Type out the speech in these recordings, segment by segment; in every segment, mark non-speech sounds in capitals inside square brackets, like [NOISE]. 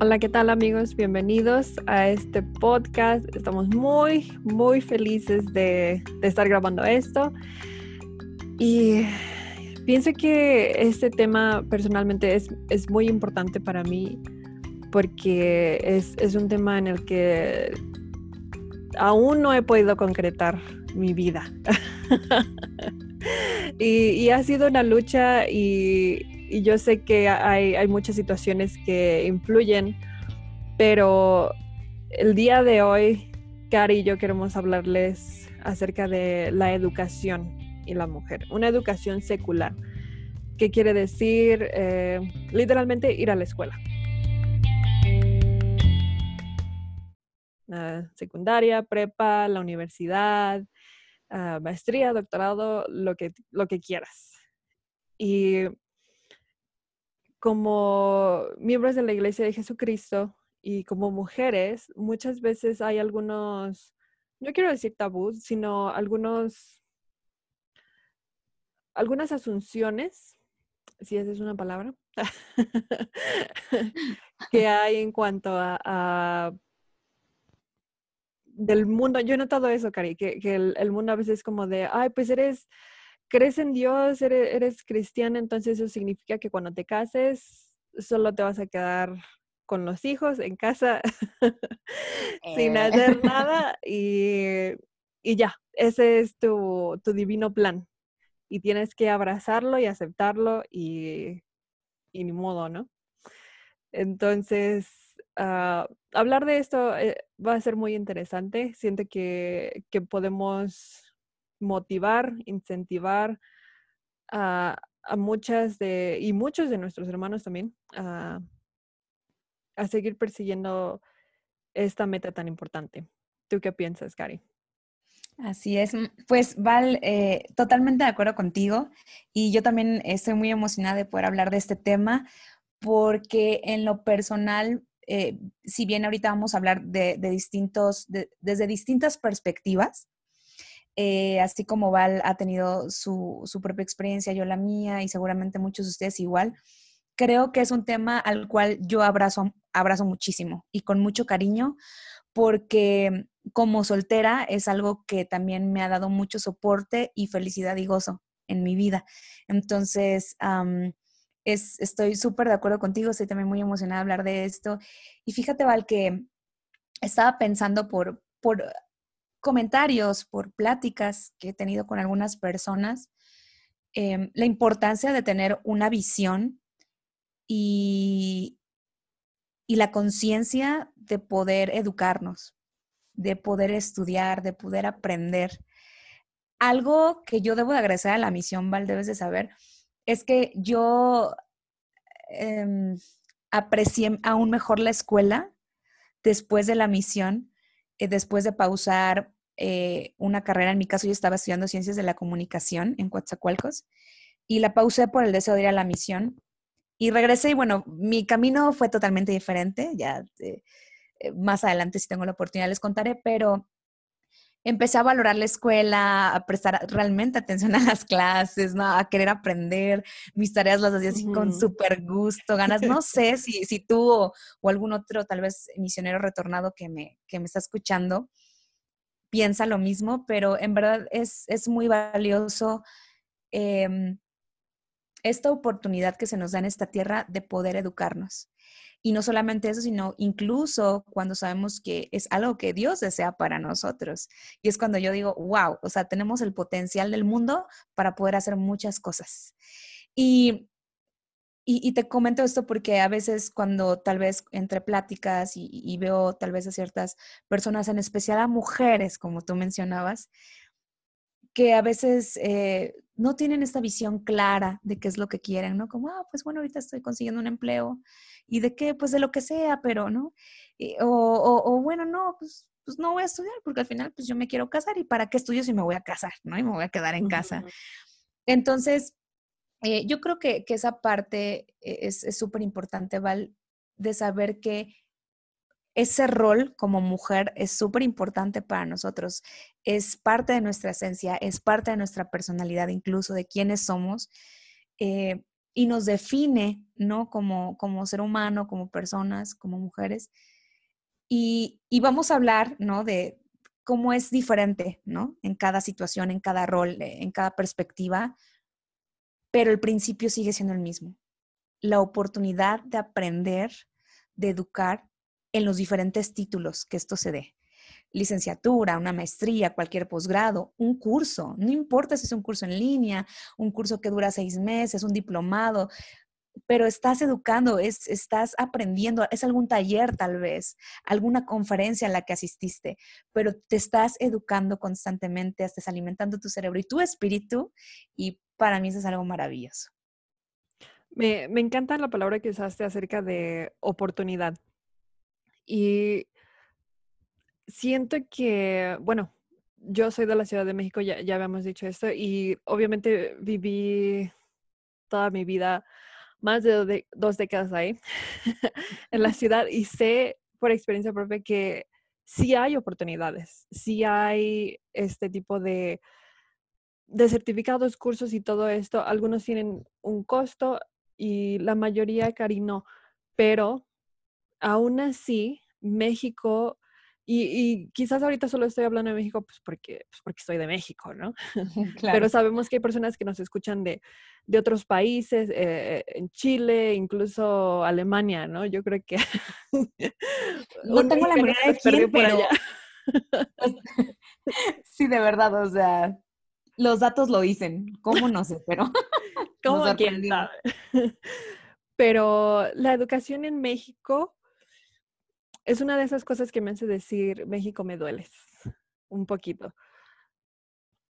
Hola, ¿qué tal amigos? Bienvenidos a este podcast. Estamos muy, muy felices de, estar grabando esto. Y pienso que este tema personalmente es, es muy importante para mí porque es, es, un tema en el que aún no he podido concretar mi vida. [LAUGHS] y, ha sido una lucha y, yo sé que hay, hay, muchas situaciones que influyen, pero el día de hoy, Cari y yo queremos hablarles acerca de la educación y la mujer, una educación secular. ¿Qué quiere decir? Eh, literalmente ir a la escuela. secundaria, prepa, la universidad, Ah, maestría, doctorado, lo que, lo que quieras. Y como miembros de la Iglesia de Jesucristo y como mujeres, muchas veces hay algunos, no quiero decir tabús, sino algunos, algunas asunciones, si esa es una palabra, [LAUGHS] que hay en cuanto a del mundo, yo he notado eso, Cari, que, el, mundo a veces es como de, ay, pues eres, crees en Dios, eres, eres cristiana, entonces eso significa que cuando te cases solo te vas a quedar con los hijos en casa [LAUGHS] sin eh. hacer [LAUGHS] nada y, ya, ese es tu, tu, divino plan. Y tienes que abrazarlo y aceptarlo y, y ni modo, ¿no? Entonces, uh, hablar de esto eh, va a ser muy interesante. Siento que, podemos motivar, incentivar a, muchas de, y muchos de nuestros hermanos también, a, seguir persiguiendo esta meta tan importante. ¿Tú qué piensas, Cari? Así es. Mm, pues Val, eh, totalmente de acuerdo contigo y yo también estoy muy emocionada de poder hablar de este tema porque en lo personal eh, si bien ahorita vamos a hablar de, distintos, desde distintas perspectivas, eh, así como Val ha tenido su, propia experiencia, yo la mía y seguramente muchos de ustedes igual, creo que es un tema al cual yo abrazo, abrazo muchísimo y con mucho cariño porque como soltera es algo que también me ha dado mucho soporte y felicidad y gozo en mi vida. Entonces, estoy súper de acuerdo contigo, estoy también muy emocionada de hablar de esto. Y fíjate, Val, que estaba pensando por, por comentarios, por pláticas que he tenido con algunas personas, em, la importancia de tener una visión y, y la conciencia de poder educarnos, de poder estudiar, de poder aprender. Algo que yo debo de agradecer a la misión, Val, debes de saber, es que yo em, aprecié aún mejor la escuela después de la misión, eh, después de pausar eh, una carrera. En mi caso, yo estaba estudiando ciencias de la comunicación en Coatzacoalcos y la pausé por el deseo de ir a la misión. Y regresé y bueno, mi camino fue totalmente diferente. Ya eh, más adelante, si tengo la oportunidad, les contaré, pero empecé a valorar la escuela, a prestar realmente atención a las clases, ¿no? A querer aprender. Mis tareas las hacía así con súper gusto, ganas. No sé si, si tú o, algún otro, tal vez misionero retornado que me, que me está escuchando, piensa lo mismo, pero en verdad es, es muy valioso em, esta oportunidad que se nos da en esta tierra de poder educarnos. Y no solamente eso, sino incluso cuando sabemos que es algo que Dios desea para nosotros. Y es cuando yo digo, wow, o sea, tenemos el potencial del mundo para poder hacer muchas cosas. Y, y, te comento esto porque a veces cuando tal vez entre pláticas y, veo tal vez a ciertas personas, en especial a mujeres, como tú mencionabas, que a veces eh, no tienen esta visión clara de qué es lo que quieren, ¿no? Como, ah, pues bueno, ahorita estoy consiguiendo un empleo y de qué, pues de lo que sea, pero, ¿no? o, o, bueno, no, pues, pues no voy a estudiar porque al final, pues yo me quiero casar y para qué estudio si me voy a casar, ¿no? Y me voy a quedar en casa. Entonces, eh, yo creo que, que, esa parte e, es súper importante, Val, de saber que ese rol como mujer es súper importante para nosotros. Es parte de nuestra esencia, es parte de nuestra personalidad, incluso de quiénes somos. Eh, y nos define, ¿no? Como, como ser humano, como personas, como mujeres. Y, y vamos a hablar, ¿no? De cómo es diferente, ¿no? En cada situación, en cada rol, en cada perspectiva, pero el principio sigue siendo el mismo. La oportunidad de aprender, de educar en los diferentes títulos que esto se dé. Licenciatura, una maestría, cualquier posgrado, un curso, no importa si es un curso en línea, un curso que dura seis meses, un diplomado, pero estás educando, es, estás aprendiendo, es algún taller tal vez, alguna conferencia a la que asististe, pero te estás educando constantemente, estás alimentando tu cerebro y tu espíritu y para mí eso es algo maravilloso. Me, encanta la palabra que usaste acerca de oportunidad. Y siento que, bueno, yo soy de la Ciudad de México, ya, ya habíamos dicho esto, y obviamente viví toda mi vida, más de, dos décadas ahí, [LAUGHS] en la ciudad, y sé por experiencia propia que sí hay oportunidades, sí hay este tipo de de certificados, cursos y todo esto, algunos tienen un costo y la mayoría, Cari, no. Pero aún así, México, y, quizás ahorita solo estoy hablando de México pues porque, pues porque estoy de México, ¿no? [LAUGHS] [LAUGHS] Pero sabemos que hay personas que nos escuchan de, de otros países, eh, en Chile, incluso Alemania, ¿no? Yo creo que... [LAUGHS] no tengo la manera de quién, pero... sí, de verdad, o sea, los datos lo dicen, ¿cómo no sé? Pero ¿Cómo quién sabe? Pero la educación en México es una de esas cosas que me hace decir, México me dueles un poquito.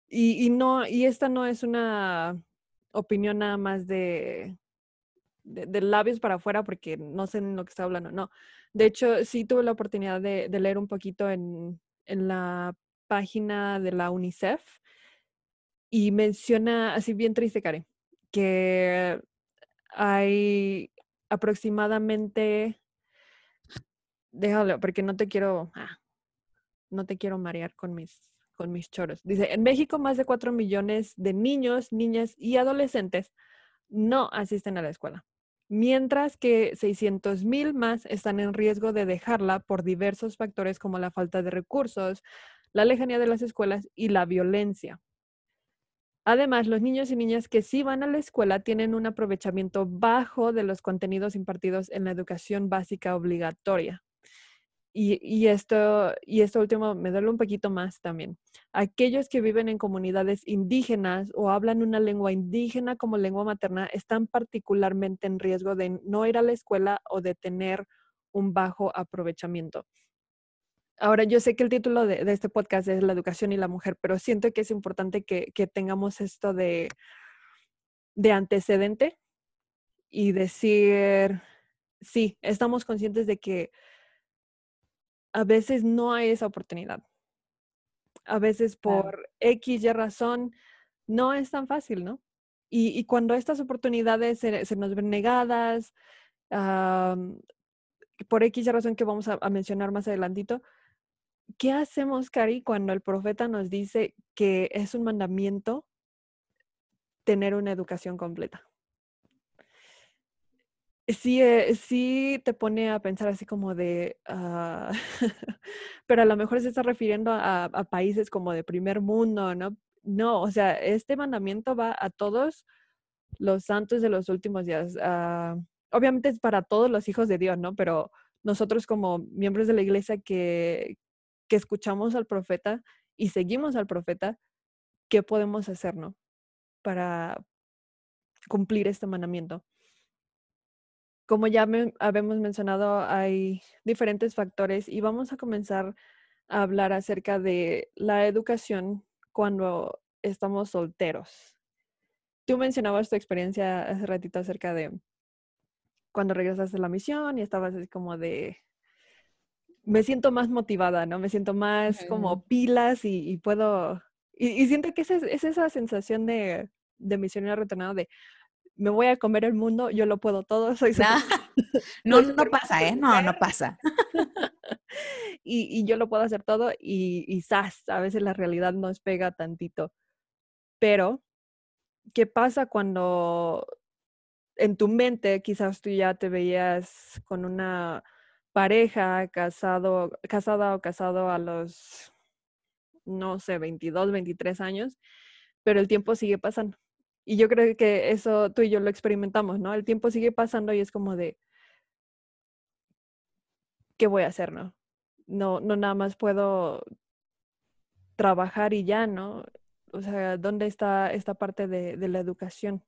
Y, no, y esta no es una opinión nada más de, de, labios para afuera porque no sé en lo que está hablando, no. De hecho, sí tuve la oportunidad de, de leer un poquito en, en la página de la UNICEF y menciona, así bien triste, Karen, que hay aproximadamente, déjalo, porque no te quiero, ah, no te quiero marear con mis, con mis choros. Dice, en México más de 4 millones de niños, niñas y adolescentes no asisten a la escuela, mientras que 600 mil más están en riesgo de dejarla por diversos factores como la falta de recursos, la lejanía de las escuelas y la violencia. Además, los niños y niñas que sí van a la escuela tienen un aprovechamiento bajo de los contenidos impartidos en la educación básica obligatoria. Y, esto, y esto último me duele un poquito más también. Aquellos que viven en comunidades indígenas o hablan una lengua indígena como lengua materna están particularmente en riesgo de no ir a la escuela o de tener un bajo aprovechamiento. Ahora, yo sé que el título de, este podcast es La educación y la mujer, pero siento que es importante que, tengamos esto de, de antecedente y decir, sí, estamos conscientes de que a veces no hay esa oportunidad. A veces por X y razón no es tan fácil, ¿no? Y, cuando estas oportunidades se, nos ven negadas, por X y razón que vamos a, a mencionar más adelantito, ¿qué hacemos, Cari, cuando el profeta nos dice que es un mandamiento tener una educación completa? Sí, eh, sí te pone a pensar así como de, ah, [LAUGHS] pero a lo mejor se está refiriendo a, países como de primer mundo, ¿no? No, o sea, este mandamiento va a todos los santos de los últimos días. Ah, obviamente es para todos los hijos de Dios, ¿no? Pero nosotros como miembros de la iglesia que, que escuchamos al profeta y seguimos al profeta, ¿qué podemos hacer, no? Para cumplir este mandamiento. Como ya habíamos mencionado, hay diferentes factores y vamos a comenzar a hablar acerca de la educación cuando estamos solteros. Tú mencionabas tu experiencia hace ratito acerca de cuando regresaste a la misión y estabas así como de, me siento más motivada, ¿no? Me siento más como pilas y, puedo, y, siento que es, es esa sensación de, de misionero retornado de, me voy a comer el mundo, yo lo puedo todo, [LAUGHS] [LAUGHS] soy No, no, pasa, ¿eh? No, no pasa. [LAUGHS] y, y, yo lo puedo hacer todo y, y a veces la realidad nos pega tantito. Pero, ¿qué pasa cuando en tu mente quizás tú ya te veías con una pareja casado, casada o casado a los, no sé, 22, 23 años, pero el tiempo sigue pasando. Y yo creo que eso tú y yo lo experimentamos, ¿no? El tiempo sigue pasando y es como de, ¿qué voy a hacer, no? No, no nada más puedo trabajar y ya, ¿no? O sea, ¿dónde está esta parte de, la educación?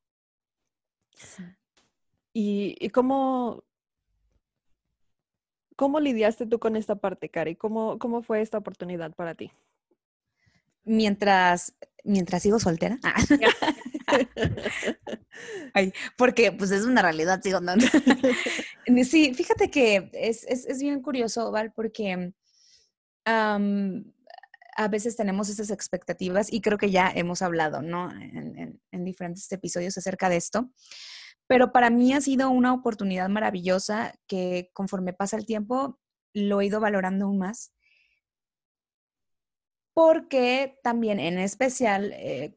Y, cómo, cómo lidiaste tú con esta parte, Cari? ¿Cómo, ¿Cómo fue esta oportunidad para ti? Mientras, mientras sigo soltera. Ah. [LAUGHS] [LAUGHS] [LAUGHS] porque pues es una realidad, sigo andando. [LAUGHS] sí, fíjate que es, bien curioso, Val, porque a veces tenemos esas expectativas y creo que ya hemos hablado, ¿no? En, diferentes episodios acerca de esto. Pero para mí ha sido una oportunidad maravillosa que conforme pasa el tiempo lo he ido valorando aún más. Porque también en especial, eh,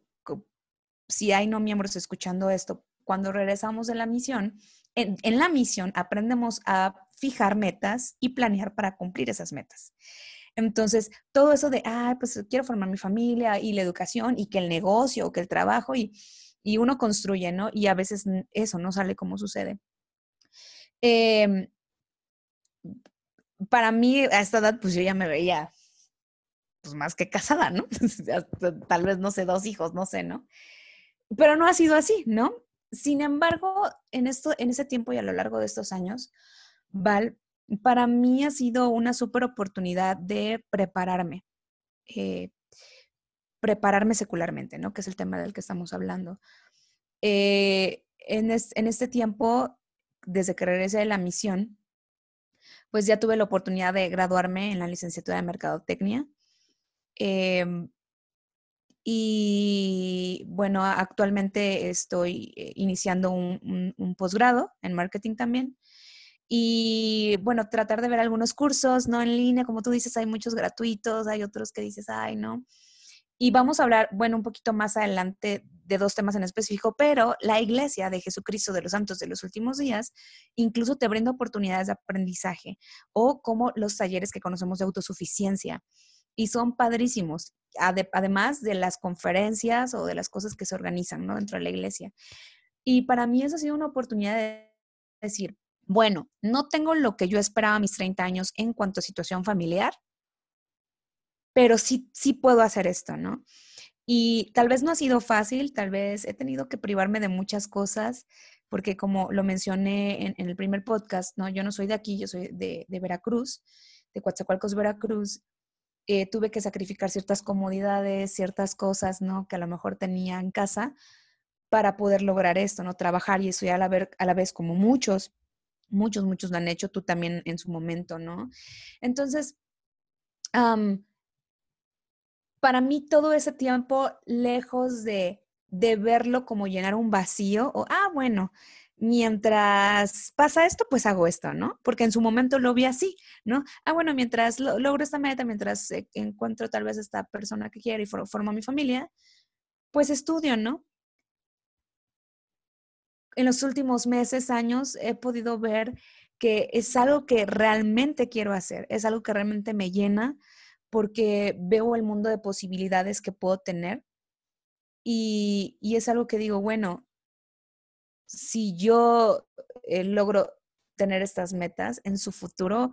si hay no miembros escuchando esto, cuando regresamos de la misión, en, en la misión aprendemos a fijar metas y planear para cumplir esas metas. Entonces, todo eso de, ah, pues quiero formar mi familia y la educación y que el negocio o que el trabajo y, uno construye, ¿no? Y a veces eso no sale como sucede. Em, para mí, a esta edad, pues yo ya me veía pues más que casada, ¿no? [LAUGHS] Tal vez, no sé, dos hijos, no sé, ¿no? Pero no ha sido así, ¿no? Sin embargo, en, esto, en ese tiempo y a lo largo de estos años, Val para mí ha sido una súper oportunidad de prepararme, eh, prepararme secularmente, ¿no? Que es el tema del que estamos hablando. Eh, en, este tiempo, desde que regresé de la misión, pues ya tuve la oportunidad de graduarme en la licenciatura de Mercadotecnia. Em, y bueno, actualmente estoy eh, iniciando un posgrado en marketing también y bueno, tratar de ver algunos cursos, ¿no? En línea, como tú dices, hay muchos gratuitos, hay otros que dices, ay, no. Y vamos a hablar, bueno, un poquito más adelante de dos temas en específico, pero la Iglesia de Jesucristo de los Santos de los Últimos Días incluso te brinda oportunidades de aprendizaje o como los talleres que conocemos de autosuficiencia. Y son padrísimos, además de las conferencias o de las cosas que se organizan ¿no? dentro de la iglesia. Y para mí eso ha sido una oportunidad de decir, bueno, no tengo lo que yo esperaba a mis 30 años en cuanto a situación familiar, pero sí, sí puedo hacer esto, ¿no? Y tal vez no ha sido fácil, tal vez he tenido que privarme de muchas cosas, porque como lo mencioné en, el primer podcast, ¿no? Yo no soy de aquí, yo soy de, Veracruz, de Coatzacoalcos, Veracruz. Eh, tuve que sacrificar ciertas comodidades, ciertas cosas, ¿no? Que a lo mejor tenía en casa para poder lograr esto, ¿no? Trabajar y estudiar a la, a la vez como muchos muchos, muchos lo han hecho, tú también en su momento, ¿no? Entonces, para mí todo ese tiempo, lejos de, de verlo como llenar un vacío, o, ah, bueno, mientras pasa esto, pues hago esto, ¿no? Porque en su momento lo vi así, ¿no? Ah, bueno, mientras logro esta meta, mientras eh, encuentro tal vez esta persona que quiero y formo mi familia, pues estudio, ¿no? en los últimos meses, años, he podido ver que es algo que realmente quiero hacer, es algo que realmente me llena porque veo el mundo de posibilidades que puedo tener y, es algo que digo, bueno, si yo eh, logro tener estas metas en su futuro,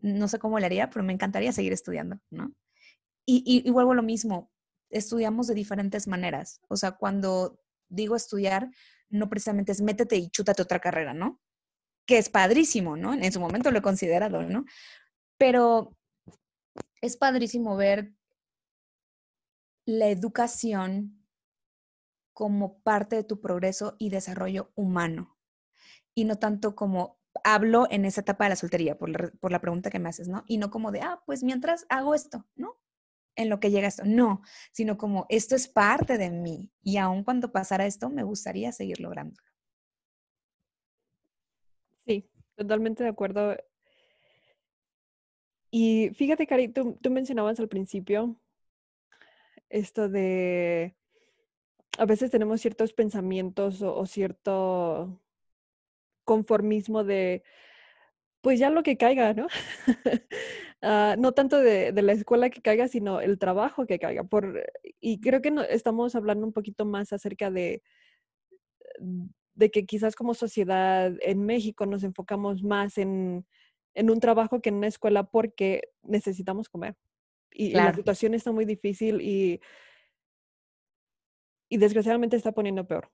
no sé cómo le haría, pero me encantaría seguir estudiando, ¿no? Y, vuelvo a lo mismo, estudiamos de diferentes maneras. O sea, cuando digo estudiar, no precisamente es métete y chútate otra carrera, ¿no? Que es padrísimo, ¿no? En su momento lo he considerado, ¿no? Pero es padrísimo ver la educación como parte de tu progreso y desarrollo humano y no tanto como hablo en esa etapa de la soltería, por la, pregunta que me haces, ¿no? Y no como de, ah, pues mientras hago esto, ¿no? en lo que llega esto. No, sino como esto es parte de mí y aun cuando pasara esto, me gustaría seguir lográndolo. Sí, totalmente de acuerdo. Y fíjate, Cari, tú, mencionabas al principio esto de a veces tenemos ciertos pensamientos o, cierto conformismo de, pues ya lo que caiga, ¿no? [LAUGHS] Ah, no tanto de, la escuela que caiga, sino el trabajo que caiga. Por, y creo que no, estamos hablando un poquito más acerca de, de que quizás como sociedad en México nos enfocamos más en, en un trabajo que en una escuela porque necesitamos comer. Y, la situación está muy difícil y, y desgraciadamente está poniendo peor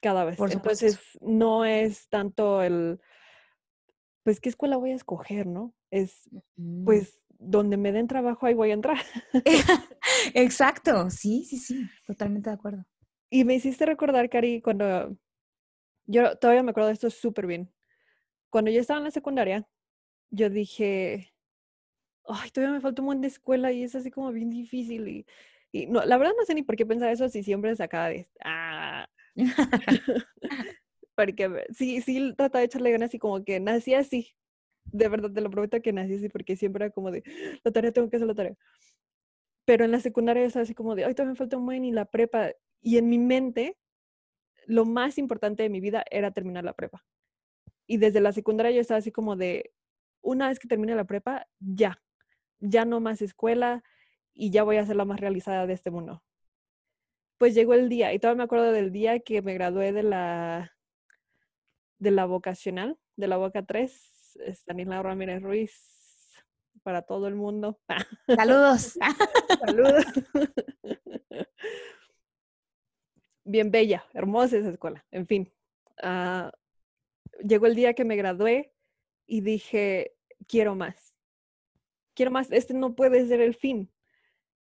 cada vez. Entonces, no es tanto el, pues, ¿qué escuela voy a escoger, no? Es, mm. pues, donde me den trabajo, ahí voy a entrar. [LAUGHS] [LAUGHS] Exacto, sí, sí, sí, totalmente de acuerdo. Y me hiciste recordar, Cari, cuando yo todavía me acuerdo de esto súper bien. Cuando yo estaba en la secundaria, yo dije, ay, todavía me falta un montón de escuela y es así como bien difícil. Y, y no, la verdad no sé ni por qué pensar eso si siempre sacaba de, ah, [LAUGHS] [LAUGHS] porque sí, sí trataba de echarle ganas y como que nací así. De verdad, te lo prometo que nací así porque siempre era como de, la tarea tengo que hacer la tarea. Pero en la secundaria es así como de, ay, todavía me falta un buen y la prepa. Y en mi mente, lo más importante de mi vida era terminar la prepa. Y desde la secundaria yo estaba así como de, una vez que termine la prepa, ya, ya no más escuela y ya voy a ser la más realizada de este mundo pues llegó el día y todavía me acuerdo del día que me gradué de la de la vocacional, de la Boca 3, Stanislao Ramírez Ruiz, para todo el mundo. Saludos. [LAUGHS] Saludos. Bien bella, hermosa esa escuela. En fin, ah, llegó el día que me gradué y dije, quiero más. Quiero más, este no puede ser el fin.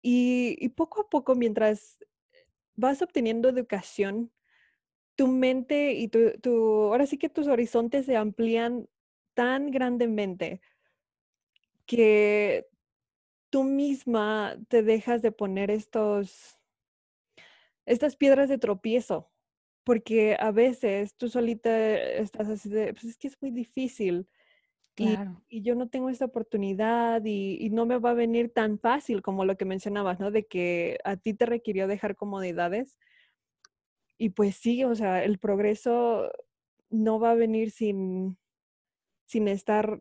Y, poco a poco, mientras vas obteniendo educación, tu mente y tu, ahora sí que tus horizontes se amplían tan grandemente que tú misma te dejas de poner estos, estas piedras de tropiezo, porque a veces tú solita estás así de, pues es que es muy difícil. Y, yo no tengo esta oportunidad y, no me va a venir tan fácil como lo que mencionabas, ¿no? De que a ti te requirió dejar comodidades. Y pues sí, o sea, el progreso no va a venir sin, sin estar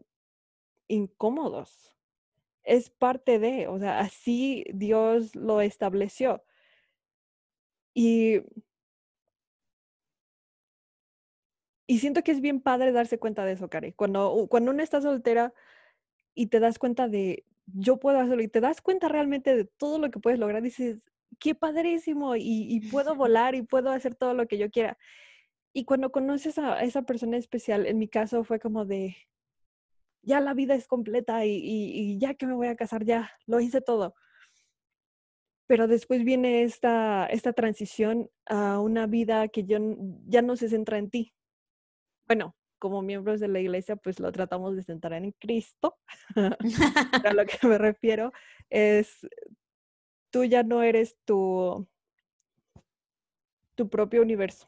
incómodos. Es parte de, o sea, así Dios lo estableció. Y Y siento que es bien padre darse cuenta de eso, Cari. Cuando, cuando uno está soltera y te das cuenta de, yo puedo hacerlo, y te das cuenta realmente de todo lo que puedes lograr, dices, qué padrísimo, y, puedo [LAUGHS] volar y puedo hacer todo lo que yo quiera. Y cuando conoces a esa persona especial, en mi caso fue como de, ya la vida es completa y, y, ya que me voy a casar, ya, lo hice todo. Pero después viene esta, esta transición a una vida que yo, ya no se centra en ti, bueno, como miembros de la iglesia, pues lo tratamos de centrar en Cristo. [LAUGHS] a lo que [LAUGHS] me refiero es, tú ya no eres tu, tu propio universo.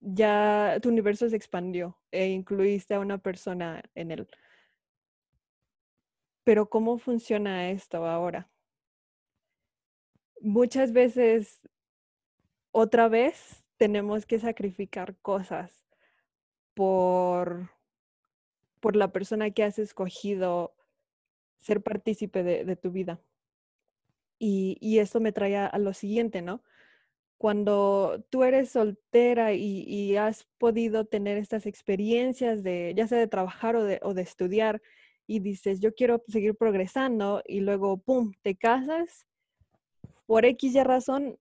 Ya tu universo se expandió e incluiste a una persona en él. Pero ¿cómo funciona esto ahora? Muchas veces, otra vez, tenemos que sacrificar cosas por, por la persona que has escogido ser partícipe de, tu vida. Y, y, esto me trae a, lo siguiente, ¿no? Cuando tú eres soltera y, has podido tener estas experiencias de, ya sea de trabajar o de, estudiar, y dices, yo quiero seguir progresando, y luego, ¡pum!, te casas, por X y razón,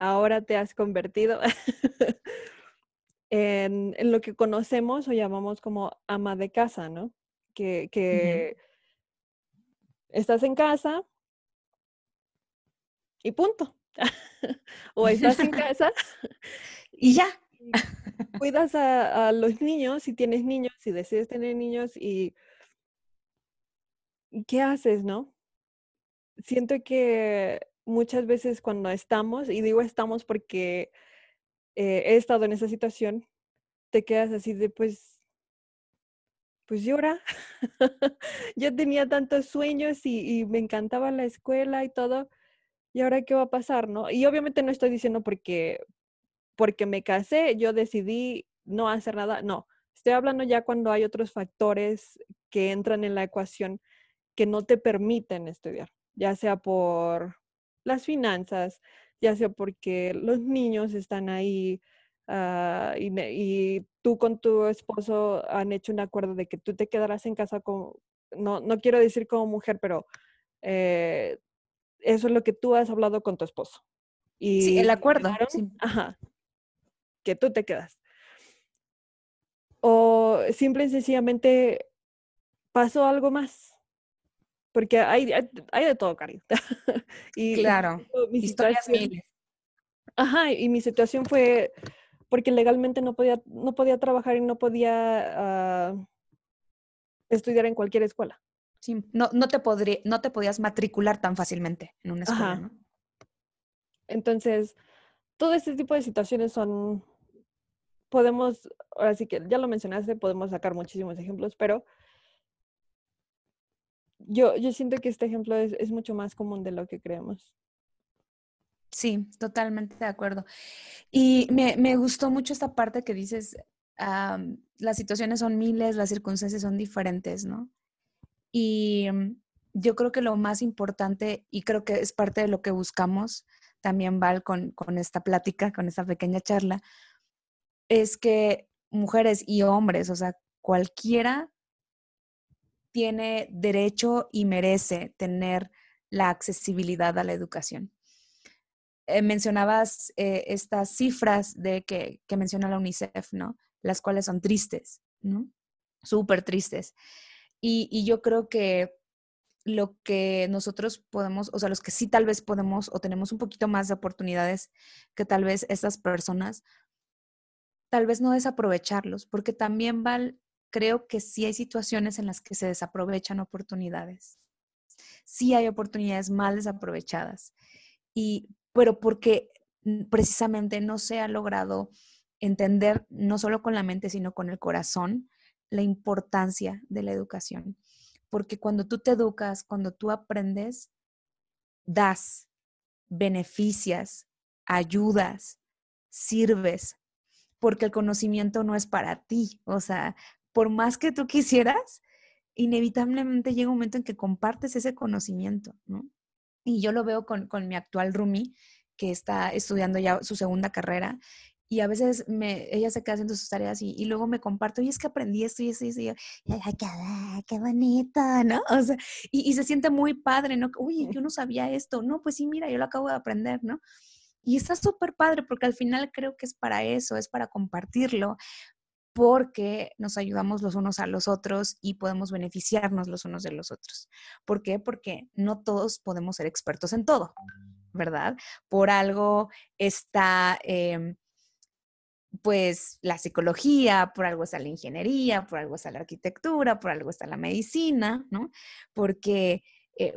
ahora te has convertido [LAUGHS] [LAUGHS] en, lo que conocemos o llamamos como ama de casa, ¿no? Que, estás en casa y punto. [LAUGHS] o estás en [LAUGHS] casa y ya. [LAUGHS] cuidas a, los niños, si tienes niños, si decides tener niños y ¿qué haces, no? Siento que muchas veces cuando estamos, y digo estamos porque eh, he estado en esa situación, te quedas así de pues, pues llora. [LAUGHS] Yo tenía tantos sueños y, me encantaba la escuela y todo. ¿Y ahora qué va a pasar, no? Y obviamente no estoy diciendo porque, porque me casé, yo decidí no hacer nada, no. Estoy hablando ya cuando hay otros factores que entran en la ecuación que no te permiten estudiar, ya sea por las finanzas, ya sea porque los niños están ahí ah, y, tú con tu esposo han hecho un acuerdo de que tú te quedarás en casa con, no, no quiero decir como mujer, pero eh, eso es lo que tú has hablado con tu esposo. Y sí, el acuerdo. Ajá, que tú te quedas. O simple y sencillamente pasó algo más. Porque hay, hay, de todo, cariño. [LAUGHS] y claro, mi historias miles. Ajá, y mi situación fue porque legalmente no podía, no podía trabajar y no podía ah, estudiar en cualquier escuela. Sí, no, no, te podría, no te podías matricular tan fácilmente en una escuela, ¿no? Entonces, todo este tipo de situaciones son, podemos, ahora sí que ya lo mencionaste, podemos sacar muchísimos ejemplos, pero yo, yo siento que este ejemplo es, es mucho más común de lo que creemos. Sí, totalmente de acuerdo. Y me, me, gustó mucho esta parte que dices, las situaciones son miles, las circunstancias son diferentes, ¿no? Y mm, yo creo que lo más importante, y creo que es parte de lo que buscamos también, Val, con, con esta plática, con esta pequeña charla, es que mujeres y hombres, o sea, cualquiera tiene derecho y merece tener la accesibilidad a la educación. Eh, mencionabas eh, estas cifras de que, que, menciona la UNICEF, ¿no? Las cuales son tristes, ¿no? Súper tristes. Y, yo creo que lo que nosotros podemos, o sea, los que sí tal vez podemos o tenemos un poquito más de oportunidades que tal vez estas personas, tal vez no desaprovecharlos, porque también, Val, creo que sí hay situaciones en las que se desaprovechan oportunidades. Sí hay oportunidades mal desaprovechadas. Y pero porque mm, precisamente no se ha logrado entender, no solo con la mente, sino con el corazón, la importancia de la educación. Porque cuando tú te educas, cuando tú aprendes, das, beneficias, ayudas, sirves, porque el conocimiento no es para ti. O sea, por más que tú quisieras, inevitablemente llega un momento en que compartes ese conocimiento, ¿no? Y yo lo veo con, con mi actual Rumi, que está estudiando ya su segunda carrera, y a veces me, ella se queda haciendo sus tareas y, y, luego me comparto, y es que aprendí esto y esto y esto, y, ay, qué, qué bonito, ¿no? O sea, y, y, se siente muy padre, ¿no? Uy, yo no sabía esto, no, pues sí, mira, yo lo acabo de aprender, ¿no? Y está súper padre porque al final creo que es para eso, es para compartirlo, porque nos ayudamos los unos a los otros y podemos beneficiarnos los unos de los otros. ¿Por qué? Porque no todos podemos ser expertos en todo, ¿verdad? Por algo está... Em, pues la psicología, por algo está la ingeniería, por algo está la arquitectura, por algo está la medicina, ¿no? Porque eh,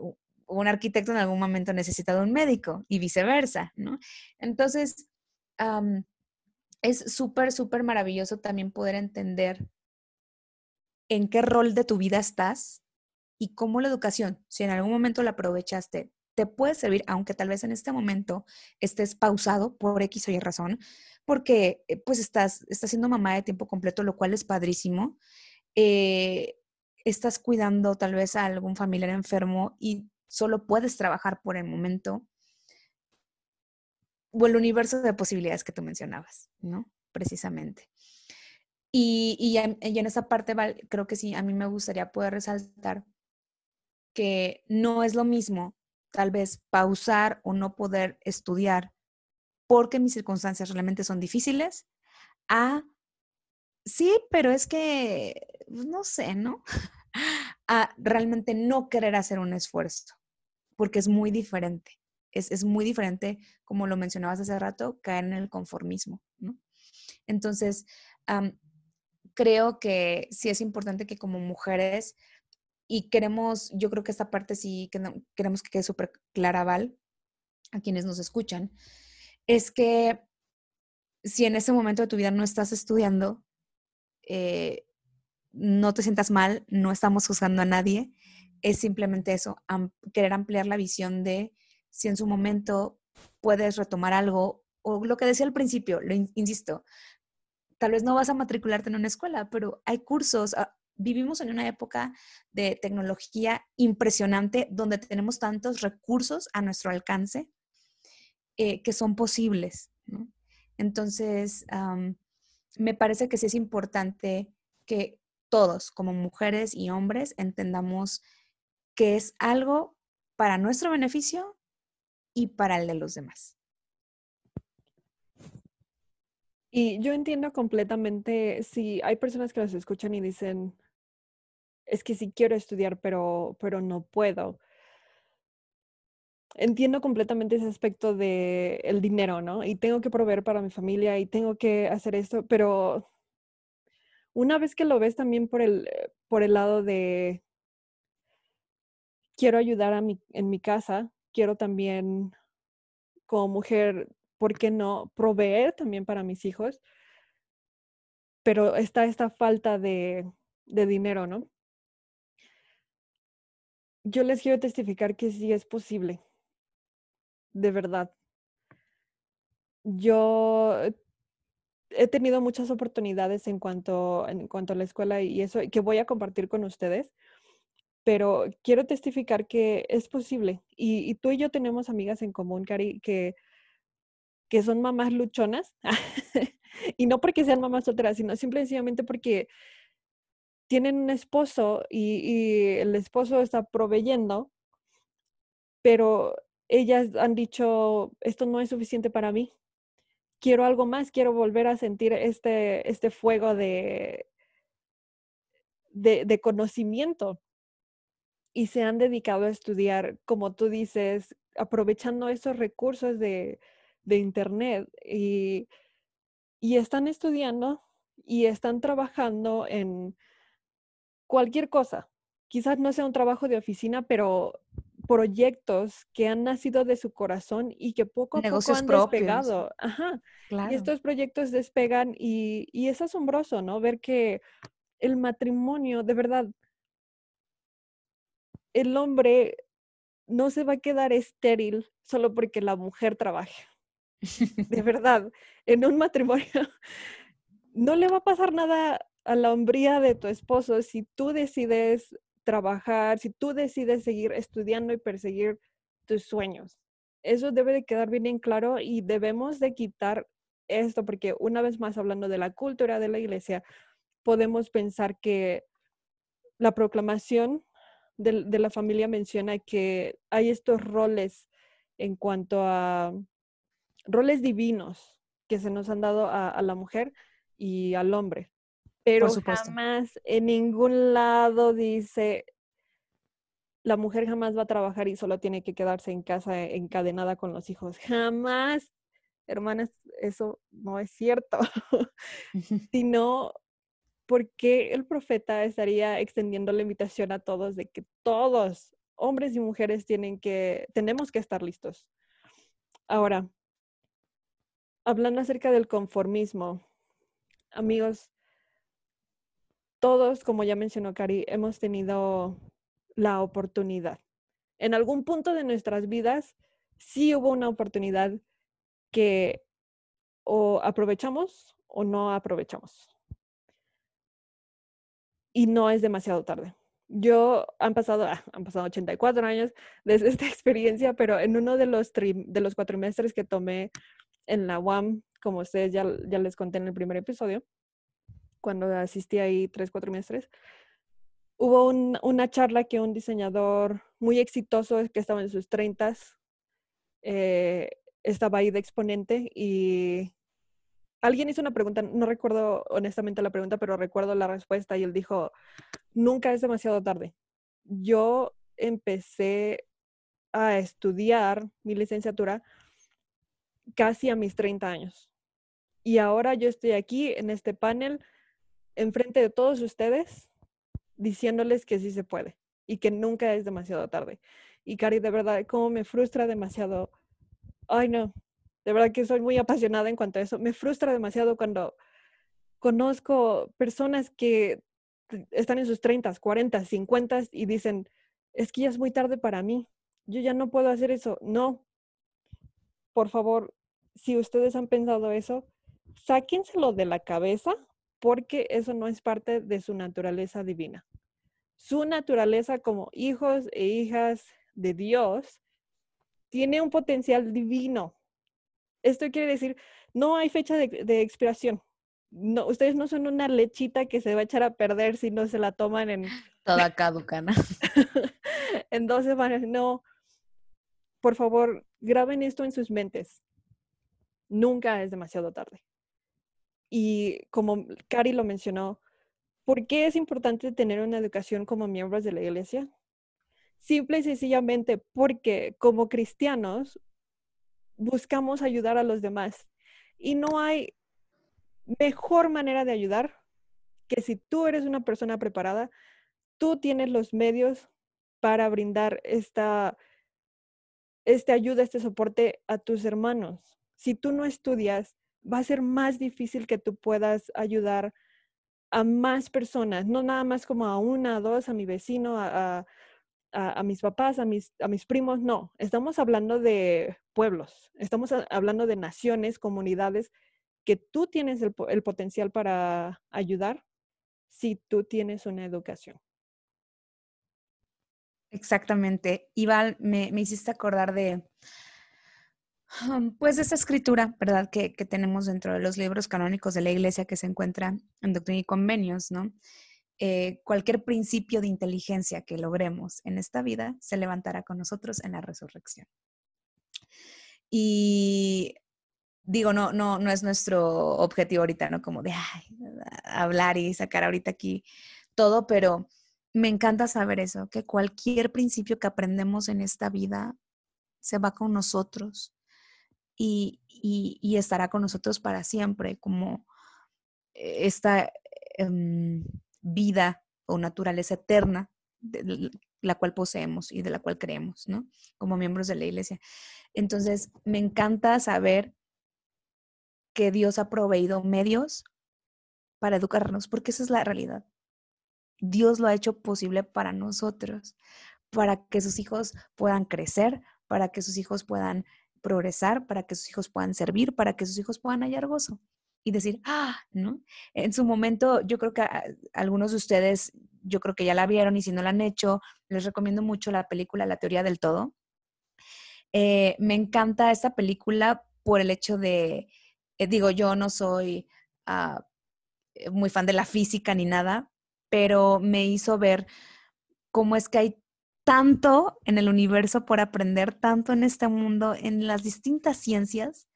un arquitecto en algún momento necesita de un médico y viceversa, ¿no? Entonces, es súper, súper maravilloso también poder entender en qué rol de tu vida estás y cómo la educación, si en algún momento la aprovechaste, te puede servir, aunque tal vez en este momento estés pausado por X o Y razón, porque eh, pues estás, estás siendo mamá de tiempo completo, lo cual es padrísimo. Eh, estás cuidando tal vez a algún familiar enfermo y solo puedes trabajar por el momento o el universo de posibilidades que tú mencionabas, ¿no? Precisamente. Y, y, en, esa parte, creo que sí, a mí me gustaría poder resaltar que no es lo mismo tal vez pausar o no poder estudiar porque mis circunstancias realmente son difíciles, a, sí, pero es que, pues, no sé, ¿no? [LAUGHS] a realmente no querer hacer un esfuerzo, porque es muy diferente es, muy diferente, como lo mencionabas hace rato, caer en el conformismo. Entonces, creo que sí es importante que como mujeres, y queremos, yo creo que esta parte sí que queremos que quede súper clara, Val, a quienes nos escuchan, es que si en ese momento de tu vida no estás estudiando, eh, no te sientas mal, no estamos juzgando a nadie, es simplemente eso, querer ampliar la visión de si en su momento puedes retomar algo, o lo que decía al principio, lo insisto, tal vez no vas a matricularte en una escuela, pero hay cursos. Ah, vivimos en una época de tecnología impresionante donde tenemos tantos recursos a nuestro alcance eh, que son posibles. Entonces, me parece que sí es importante que todos, como mujeres y hombres, entendamos que es algo para nuestro beneficio y para el de los demás. Y yo entiendo completamente si hay personas que los escuchan y dicen, es que sí quiero estudiar, pero, pero no puedo. Entiendo completamente ese aspecto de el dinero, ¿no? Y tengo que proveer para mi familia y tengo que hacer esto, pero una vez que lo ves también por el, por el lado de quiero ayudar a mi, en mi casa, quiero también como mujer ¿por qué no proveer también para mis hijos? Pero está esta falta de, dinero, ¿no? Yo les quiero testificar que sí es posible, de verdad. Yo he tenido muchas oportunidades en cuanto, en cuanto a la escuela y eso, que voy a compartir con ustedes, pero quiero testificar que es posible. Y, y tú y yo tenemos amigas en común, Cari, que que son mamás luchonas, [LAUGHS] y no porque sean mamás solteras, sino simplemente porque tienen un esposo y, el esposo está proveyendo, pero ellas han dicho, esto no es suficiente para mí, quiero algo más, quiero volver a sentir este, este fuego de, de conocimiento. Y se han dedicado a estudiar, como tú dices, aprovechando esos recursos de, de Internet y, y están estudiando y están trabajando en cualquier cosa. Quizás no sea un trabajo de oficina, pero proyectos que han nacido de su corazón y que poco a poco han despegado. Ajá. Y estos proyectos despegan y, y, es asombroso, ¿no? Ver que el matrimonio, de verdad, el hombre no se va a quedar estéril solo porque la mujer trabaje de [LAUGHS] verdad, en un matrimonio [LAUGHS] no le va a pasar nada a la hombría de tu esposo si tú decides trabajar, si tú decides seguir estudiando y perseguir tus sueños. Eso debe de quedar bien en claro y debemos de quitar esto porque una vez más hablando de la cultura de la iglesia, podemos pensar que la proclamación de, de la familia menciona que hay estos roles en cuanto a roles divinos que se nos han dado a, la mujer y al hombre. Pero jamás en ningún lado dice la mujer jamás va a trabajar y solo tiene que quedarse en casa encadenada con los hijos. Jamás, hermanas, eso no es cierto. [LAUGHS] Sino porque el profeta estaría extendiendo la invitación a todos de que todos, hombres y mujeres, tienen que, tenemos que estar listos. Ahora, hablando acerca del conformismo, amigos, todos, como ya mencionó Cari, hemos tenido la oportunidad. En algún punto de nuestras vidas, sí hubo una oportunidad que o aprovechamos o no aprovechamos. Y no es demasiado tarde. Yo han pasado, ah, han pasado 84 años desde esta [LAUGHS] experiencia, pero en uno de los, de los cuatrimestres que tomé en la UAM, como ustedes ya, ya les conté en el primer episodio, cuando asistí ahí tres, cuatro meses, hubo una charla que un diseñador muy exitoso que estaba en sus treintas eh, estaba ahí de exponente y alguien hizo una pregunta, no recuerdo honestamente la pregunta, pero recuerdo la respuesta y él dijo, nunca es demasiado tarde. Yo empecé a estudiar mi licenciatura casi a mis 30 años. Y ahora yo estoy aquí en este panel, enfrente de todos ustedes, diciéndoles que sí se puede y que nunca es demasiado tarde. Y Cari, de verdad, como me frustra demasiado. Ay, no, de verdad que soy muy apasionada en cuanto a eso. Me frustra demasiado cuando conozco personas que están en sus 30, 40, 50 y dicen, es que ya es muy tarde para mí. Yo ya no puedo hacer eso. No, por favor, si ustedes han pensado eso, sáquenselo de la cabeza porque eso no es parte de su naturaleza divina. Su naturaleza como hijos e hijas de Dios tiene un potencial divino. Esto quiere decir, no hay fecha de, expiración. No, ustedes no son una lechita que se va a echar a perder si no se la toman en... [LAUGHS] Toda caducana. [LAUGHS] Entonces, no, por favor, graben esto en sus mentes. Nunca es demasiado tarde. Y como Cari lo mencionó, ¿por qué es importante tener una educación como miembros de la iglesia? Simple y sencillamente porque como cristianos buscamos ayudar a los demás y no hay mejor manera de ayudar que si tú eres una persona preparada, tú tienes los medios para brindar esta, esta ayuda, este soporte a tus hermanos. Si tú no estudias, va a ser más difícil que tú puedas ayudar a más personas, no nada más como a una, a dos, a mi vecino, a, a, mis papás, a mis, a mis primos, no. Estamos hablando de pueblos, estamos hablando de naciones, comunidades que tú tienes el, el potencial para ayudar si tú tienes una educación. Exactamente. Ival, me, me hiciste acordar de, pues esa escritura, ¿verdad? Que, que, tenemos dentro de los libros canónicos de la iglesia que se encuentra en Doctrina y Convenios, ¿no? Eh, cualquier principio de inteligencia que logremos en esta vida se levantará con nosotros en la resurrección. Y digo, no, no, no es nuestro objetivo ahorita, ¿no? Como de hablar y sacar ahorita aquí todo, pero me encanta saber eso, que cualquier principio que aprendemos en esta vida se va con nosotros y, estará con nosotros para siempre, como esta em, vida o naturaleza eterna de la cual poseemos y de la cual creemos, ¿no? Como miembros de la iglesia. Entonces, me encanta saber que Dios ha proveído medios para educarnos, porque esa es la realidad. Dios lo ha hecho posible para nosotros, para que sus hijos puedan crecer, para que sus hijos puedan progresar, para que sus hijos puedan servir, para que sus hijos puedan hallar gozo y decir, ah, ¿no? En su momento, yo creo que algunos de ustedes, yo creo que ya la vieron y si no la han hecho, les recomiendo mucho la película La teoría del todo. Eh, me encanta esta película por el hecho de, eh, digo, yo no soy ah, eh, muy fan de la física ni nada, pero me hizo ver cómo es que hay tanto en el universo por aprender, tanto en este mundo, en las distintas ciencias,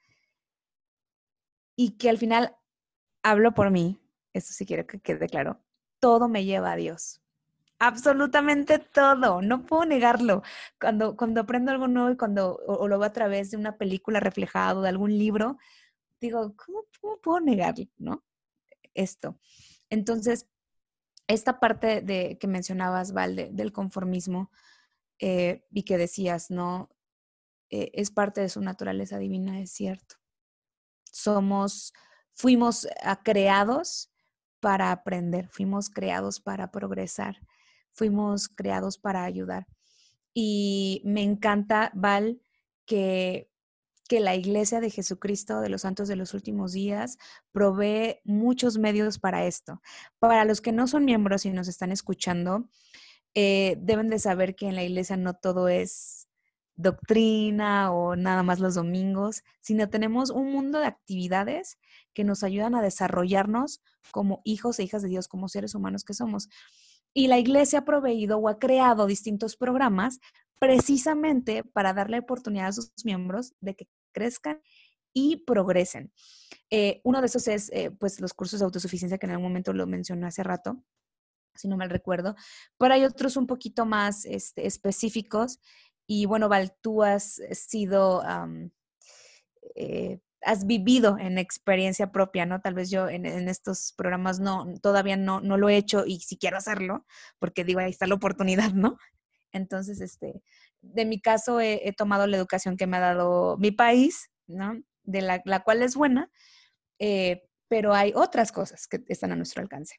y que al final hablo por mí, eso sí quiero que quede claro, todo me lleva a Dios. Absolutamente todo, no puedo negarlo. Cuando, cuando aprendo algo nuevo y cuando o, lo veo a través de una película reflejado, de algún libro, digo, ¿cómo, puedo negarlo? ¿No? Esto. Entonces, esta parte de que mencionabas, Val, del conformismo eh, y que decías, ¿no? Eh, es parte de su naturaleza divina, es cierto. Somos, fuimos creados para aprender, fuimos creados para progresar, fuimos creados para ayudar. Y me encanta, Val, que que la Iglesia de Jesucristo de los Santos de los Últimos Días provee muchos medios para esto. Para los que no son miembros y nos están escuchando, eh, deben de saber que en la Iglesia no todo es doctrina o nada más los domingos, sino tenemos un mundo de actividades que nos ayudan a desarrollarnos como hijos e hijas de Dios, como seres humanos que somos. Y la iglesia ha proveído o ha creado distintos programas precisamente para darle oportunidad a sus miembros de que crezcan y progresen. Eh, uno de esos es eh, pues los cursos de autosuficiencia que en algún momento lo mencioné hace rato, si no mal recuerdo, pero hay otros un poquito más este, específicos y bueno, Val, tú has sido, eh, has vivido en experiencia propia, ¿no? Tal vez yo en, estos programas no, todavía no, no lo he hecho y si quiero hacerlo, porque digo, ahí está la oportunidad, ¿no? Entonces, este, de mi caso he, tomado la educación que me ha dado mi país, ¿no? De la, cual es buena, eh, pero hay otras cosas que están a nuestro alcance.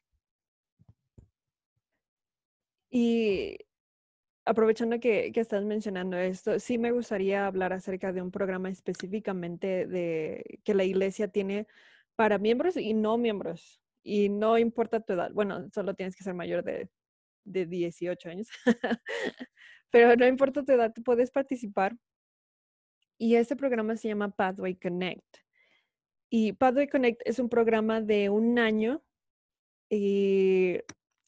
Y aprovechando que, que, estás mencionando esto, sí me gustaría hablar acerca de un programa específicamente de que la iglesia tiene para miembros y no miembros. Y no importa tu edad. Bueno, solo tienes que ser mayor de, de 18 años. [LAUGHS] Pero no importa tu edad, puedes participar. Y este programa se llama Pathway Connect. Y Pathway Connect es un programa de un año y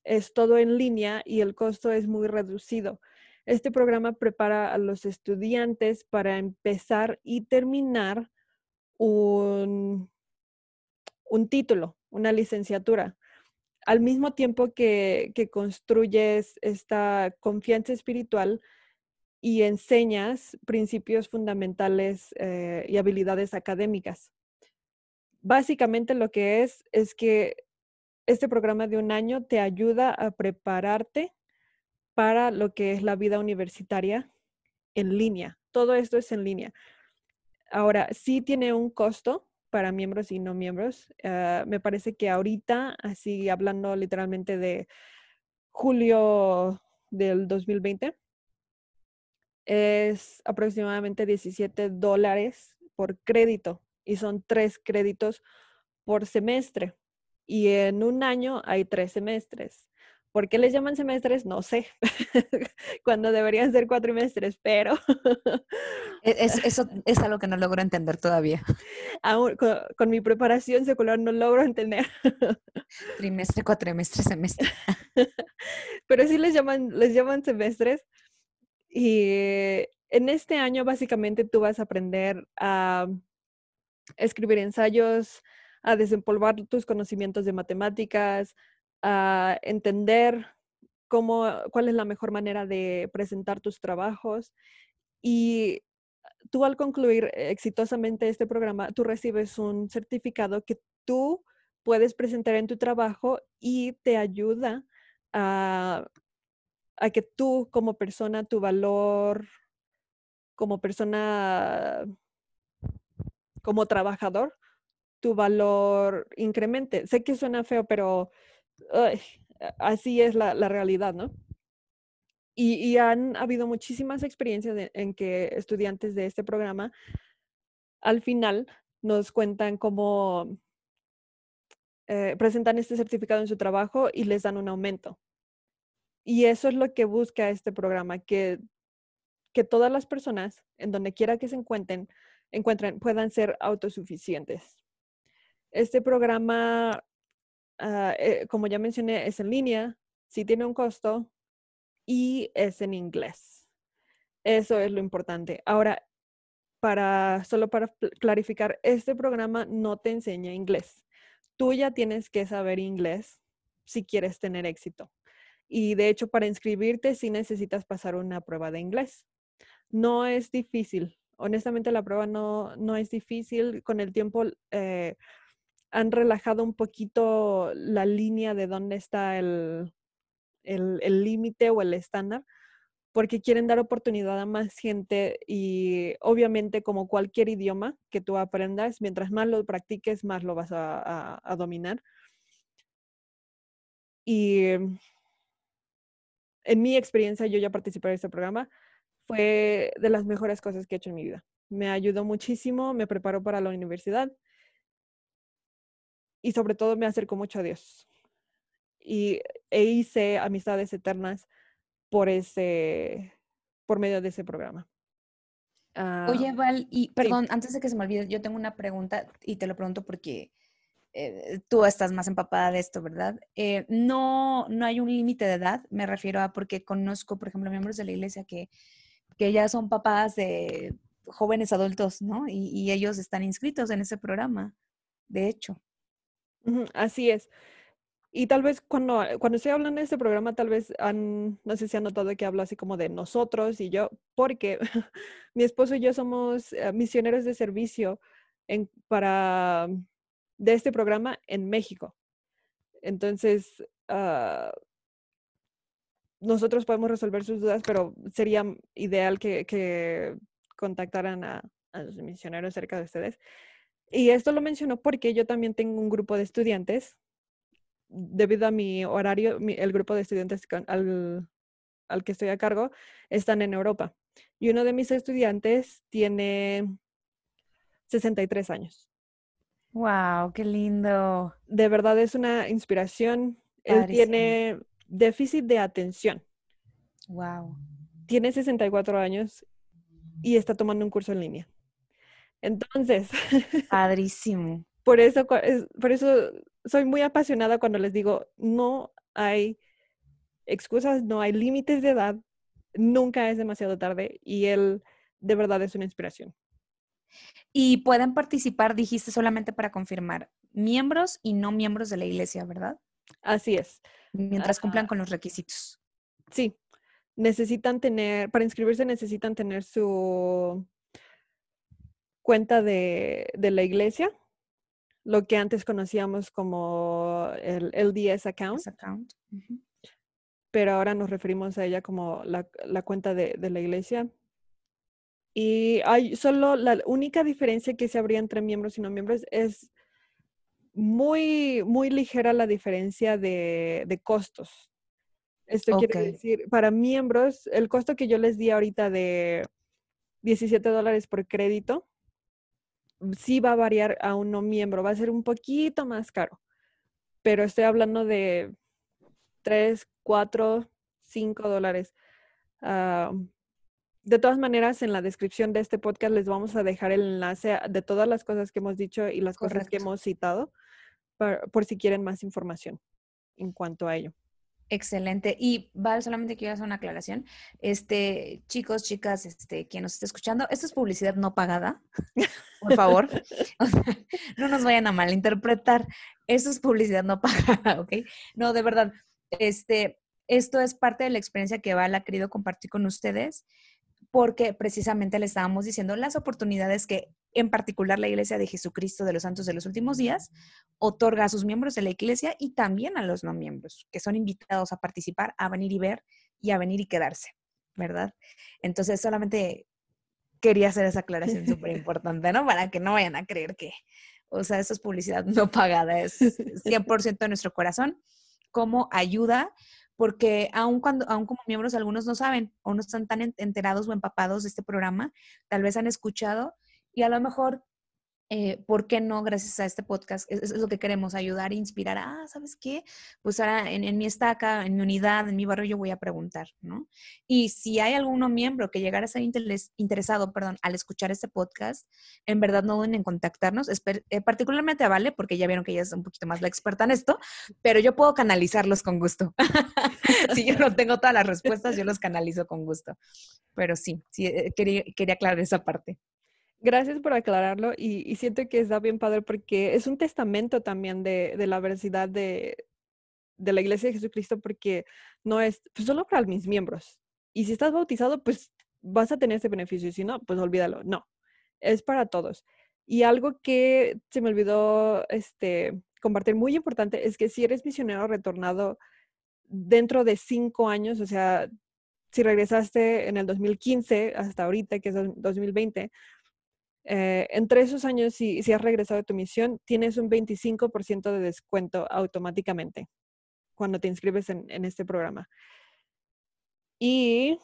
es todo en línea y el costo es muy reducido. Este programa prepara a los estudiantes para empezar y terminar un, un título, una licenciatura. Al mismo tiempo que, construyes esta confianza espiritual y enseñas principios fundamentales eh, y habilidades académicas. Básicamente lo que es es que este programa de un año te ayuda a prepararte para lo que es la vida universitaria en línea. Todo esto es en línea. Ahora, sí tiene un costo para miembros y no miembros. Ah, me parece que ahorita, así hablando literalmente de julio del 2020, es aproximadamente 17 dólares por crédito y son tres créditos por semestre. Y en un año hay tres semestres. ¿Por qué les llaman semestres? No sé. [LAUGHS] Cuando deberían ser cuatrimestres, pero... E, es, [LAUGHS] eso es algo que no logro entender todavía. con, mi preparación secular no logro entender. Trimestre, cuatrimestre, semestre. [LAUGHS] pero sí les llaman, les llaman semestres. Y en este año básicamente tú vas a aprender a escribir ensayos, a desempolvar tus conocimientos de matemáticas, a entender cómo, cuál es la mejor manera de presentar tus trabajos. Y tú al concluir exitosamente este programa, tú recibes un certificado que tú puedes presentar en tu trabajo y te ayuda a, a que tú como persona, tu valor como persona, como trabajador, tu valor incremente. Sé que suena feo, pero así es la, realidad, ¿no? Y, han habido muchísimas experiencias en que estudiantes de este programa al final nos cuentan cómo eh, presentan este certificado en su trabajo y les dan un aumento. Y eso es lo que busca este programa, que, que todas las personas, en donde quiera que se encuentren, encuentren, puedan ser autosuficientes. Este programa Ah, eh, como ya mencioné, es en línea, sí tiene un costo y es en inglés. Eso es lo importante. Ahora, para, solo para clarificar, este programa no te enseña inglés. Tú ya tienes que saber inglés si quieres tener éxito. Y de hecho, para inscribirte sí necesitas pasar una prueba de inglés. No es difícil. Honestamente, la prueba no, no es difícil. Con el tiempo, eh, han relajado un poquito la línea de dónde está el límite o el estándar, porque quieren dar oportunidad a más gente y obviamente como cualquier idioma que tú aprendas, mientras más lo practiques, más lo vas a, a dominar. Y en mi experiencia, yo ya participé de este programa, fue de las mejores cosas que he hecho en mi vida. Me ayudó muchísimo, me preparó para la universidad y sobre todo me acercó mucho a Dios. Y e hice amistades eternas por ese, por medio de ese programa. Oye, ah, Val, y perdón, antes de que se me olvide, yo tengo una pregunta y te lo pregunto porque eh, tú estás más empapada de esto, ¿verdad? Eh, no, no hay un límite de edad, me refiero a porque conozco, por ejemplo, miembros de la iglesia que, que ya son papás de jóvenes adultos, ¿no? Y, y ellos están inscritos en ese programa, de hecho así es. Y tal vez cuando, cuando estoy hablando de este programa, tal vez han, no sé si han notado que hablo así como de nosotros y yo, porque [LAUGHS] mi esposo y yo somos eh, misioneros de servicio para, de este programa en México. Entonces, ah, nosotros podemos resolver sus dudas, pero sería ideal que, que contactaran a los misioneros cerca de ustedes. Y esto lo menciono porque yo también tengo un grupo de estudiantes. Debido a mi horario, el grupo de estudiantes al, al que estoy a cargo están en Europa. Y uno de mis estudiantes tiene 63 años. Wow, qué lindo. De verdad es una inspiración. Él tiene déficit de atención. Wow. Tiene 64 años y está tomando un curso en línea. Entonces, [LAUGHS] padrísimo. Por eso, por eso soy muy apasionada cuando les digo, no hay excusas, no hay límites de edad, nunca es demasiado tarde y él de verdad es una inspiración. Y pueden participar, dijiste solamente para confirmar, miembros y no miembros de la iglesia, ¿verdad? Así es. Mientras cumplan con los requisitos. Sí, necesitan tener, para inscribirse necesitan tener su cuenta de, la iglesia, lo que antes conocíamos como el LDS account. account. Pero ahora nos referimos a ella como la, cuenta de, de, la iglesia. Y hay solo la única diferencia que se habría entre miembros y no miembros es muy, muy ligera la diferencia de, de costos. Esto quiere decir, para miembros, el costo que yo les di ahorita de 17 dólares por crédito, sí va a variar a un no miembro, va a ser un poquito más caro. Pero estoy hablando de 3, 4, 5 dólares. Ah, de todas maneras, en la descripción de este podcast les vamos a dejar el enlace de todas las cosas que hemos dicho y las cosas que hemos citado por si quieren más información en cuanto a ello. Excelente. Y Val, solamente quiero hacer una aclaración. Este, chicos, chicas, este, quien nos esté escuchando, esto es publicidad no pagada, por favor. [LAUGHS] no nos vayan a malinterpretar. Esto es publicidad no pagada, ¿ok? No, de verdad. Este, esto es parte de la experiencia que Val ha querido compartir con ustedes porque precisamente le estábamos diciendo las oportunidades que en particular la Iglesia de Jesucristo de los Santos de los Últimos Días otorga a sus miembros de la Iglesia y también a los no miembros, que son invitados a participar, a venir y ver y a venir y quedarse, ¿verdad? Entonces solamente quería hacer esa aclaración súper importante, ¿no? Para que no vayan a creer que, o sea, eso es publicidad no pagada, es 100% de nuestro corazón como ayuda porque aun cuando, aun como miembros algunos no saben o no están tan enterados o empapados de este programa, tal vez han escuchado y a lo mejor eh, ¿por qué no? Gracias a este podcast, es, es, lo que queremos, ayudar e inspirar. Ah, ¿sabes qué? Pues ahora en, mi estaca, en mi unidad, en mi barrio, yo voy a preguntar, ¿no? Y si hay alguno miembro que llegara a ser interesado, perdón, al escuchar este podcast, en verdad no duden en contactarnos, eh, particularmente a Vale, porque ya vieron que ella es un poquito más la experta en esto, pero yo puedo canalizarlos con gusto. [LAUGHS] si yo no tengo todas las respuestas, yo los canalizo con gusto. Pero sí, sí eh, quería, quería aclarar esa parte. Gracias por aclararlo y, siento que está bien padre porque es un testamento también de, la veracidad de, la Iglesia de Jesucristo porque no es pues, solo para mis miembros. Y si estás bautizado, pues vas a tener ese beneficio y si no, pues olvídalo. No, es para todos. Y algo que se me olvidó este, compartir muy importante es que si eres misionero retornado dentro de cinco años, o sea, si regresaste en el 2015 hasta ahorita, que es 2020, eh, entre esos años, si, si has regresado a tu misión, tienes un 25% de descuento automáticamente cuando te inscribes en, este programa. Y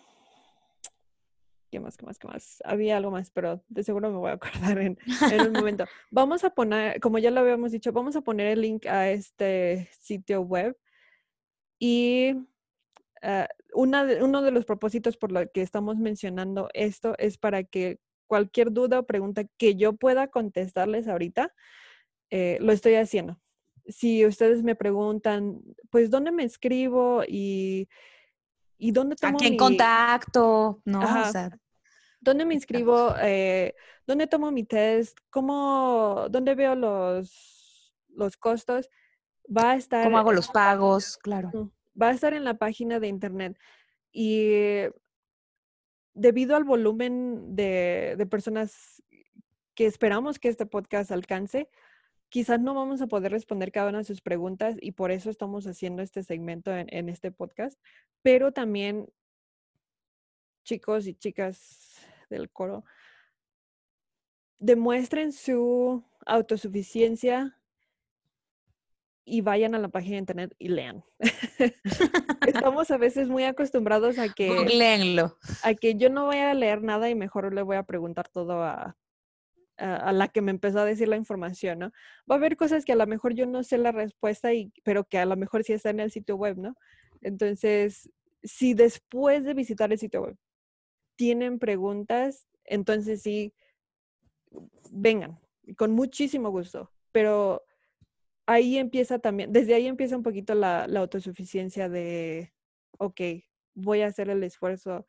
¿qué más, qué más, qué más? Había algo más, pero de seguro me voy a acordar en, un [LAUGHS] momento. Vamos a poner, como ya lo habíamos dicho, vamos a poner el link a este sitio web. Y uh, uno de los propósitos por lo que estamos mencionando esto es para que cualquier duda o pregunta que yo pueda contestarles ahorita, eh, lo estoy haciendo. Si ustedes me preguntan, pues, ¿dónde me escribo y, y dónde tomo ¿A quién contacto? No, ¿Dónde me inscribo? Eh, ¿Dónde tomo mi test? ¿Cómo, dónde veo los, los costos? Va a estar... ¿Cómo hago los pagos? Claro. Va a estar en la página de internet. Y debido al volumen de, personas que esperamos que este podcast alcance, quizás no vamos a poder responder cada una de sus preguntas y por eso estamos haciendo este segmento en, este podcast, pero también chicos y chicas del coro, demuestren su autosuficiencia y vayan a la página de internet y lean. [LAUGHS] [LAUGHS] Estamos a veces muy acostumbrados a que... Leenlo. A que yo no voy a leer nada y mejor le voy a preguntar todo a, a, la que me empezó a decir la información, ¿no? Va a haber cosas que a lo mejor yo no sé la respuesta, y, pero que a lo mejor sí está en el sitio web, ¿no? Entonces, si después de visitar el sitio web tienen preguntas, entonces sí, vengan, con muchísimo gusto. Pero ahí empieza también, desde ahí empieza un poquito la, autosuficiencia de, ok, voy a hacer el esfuerzo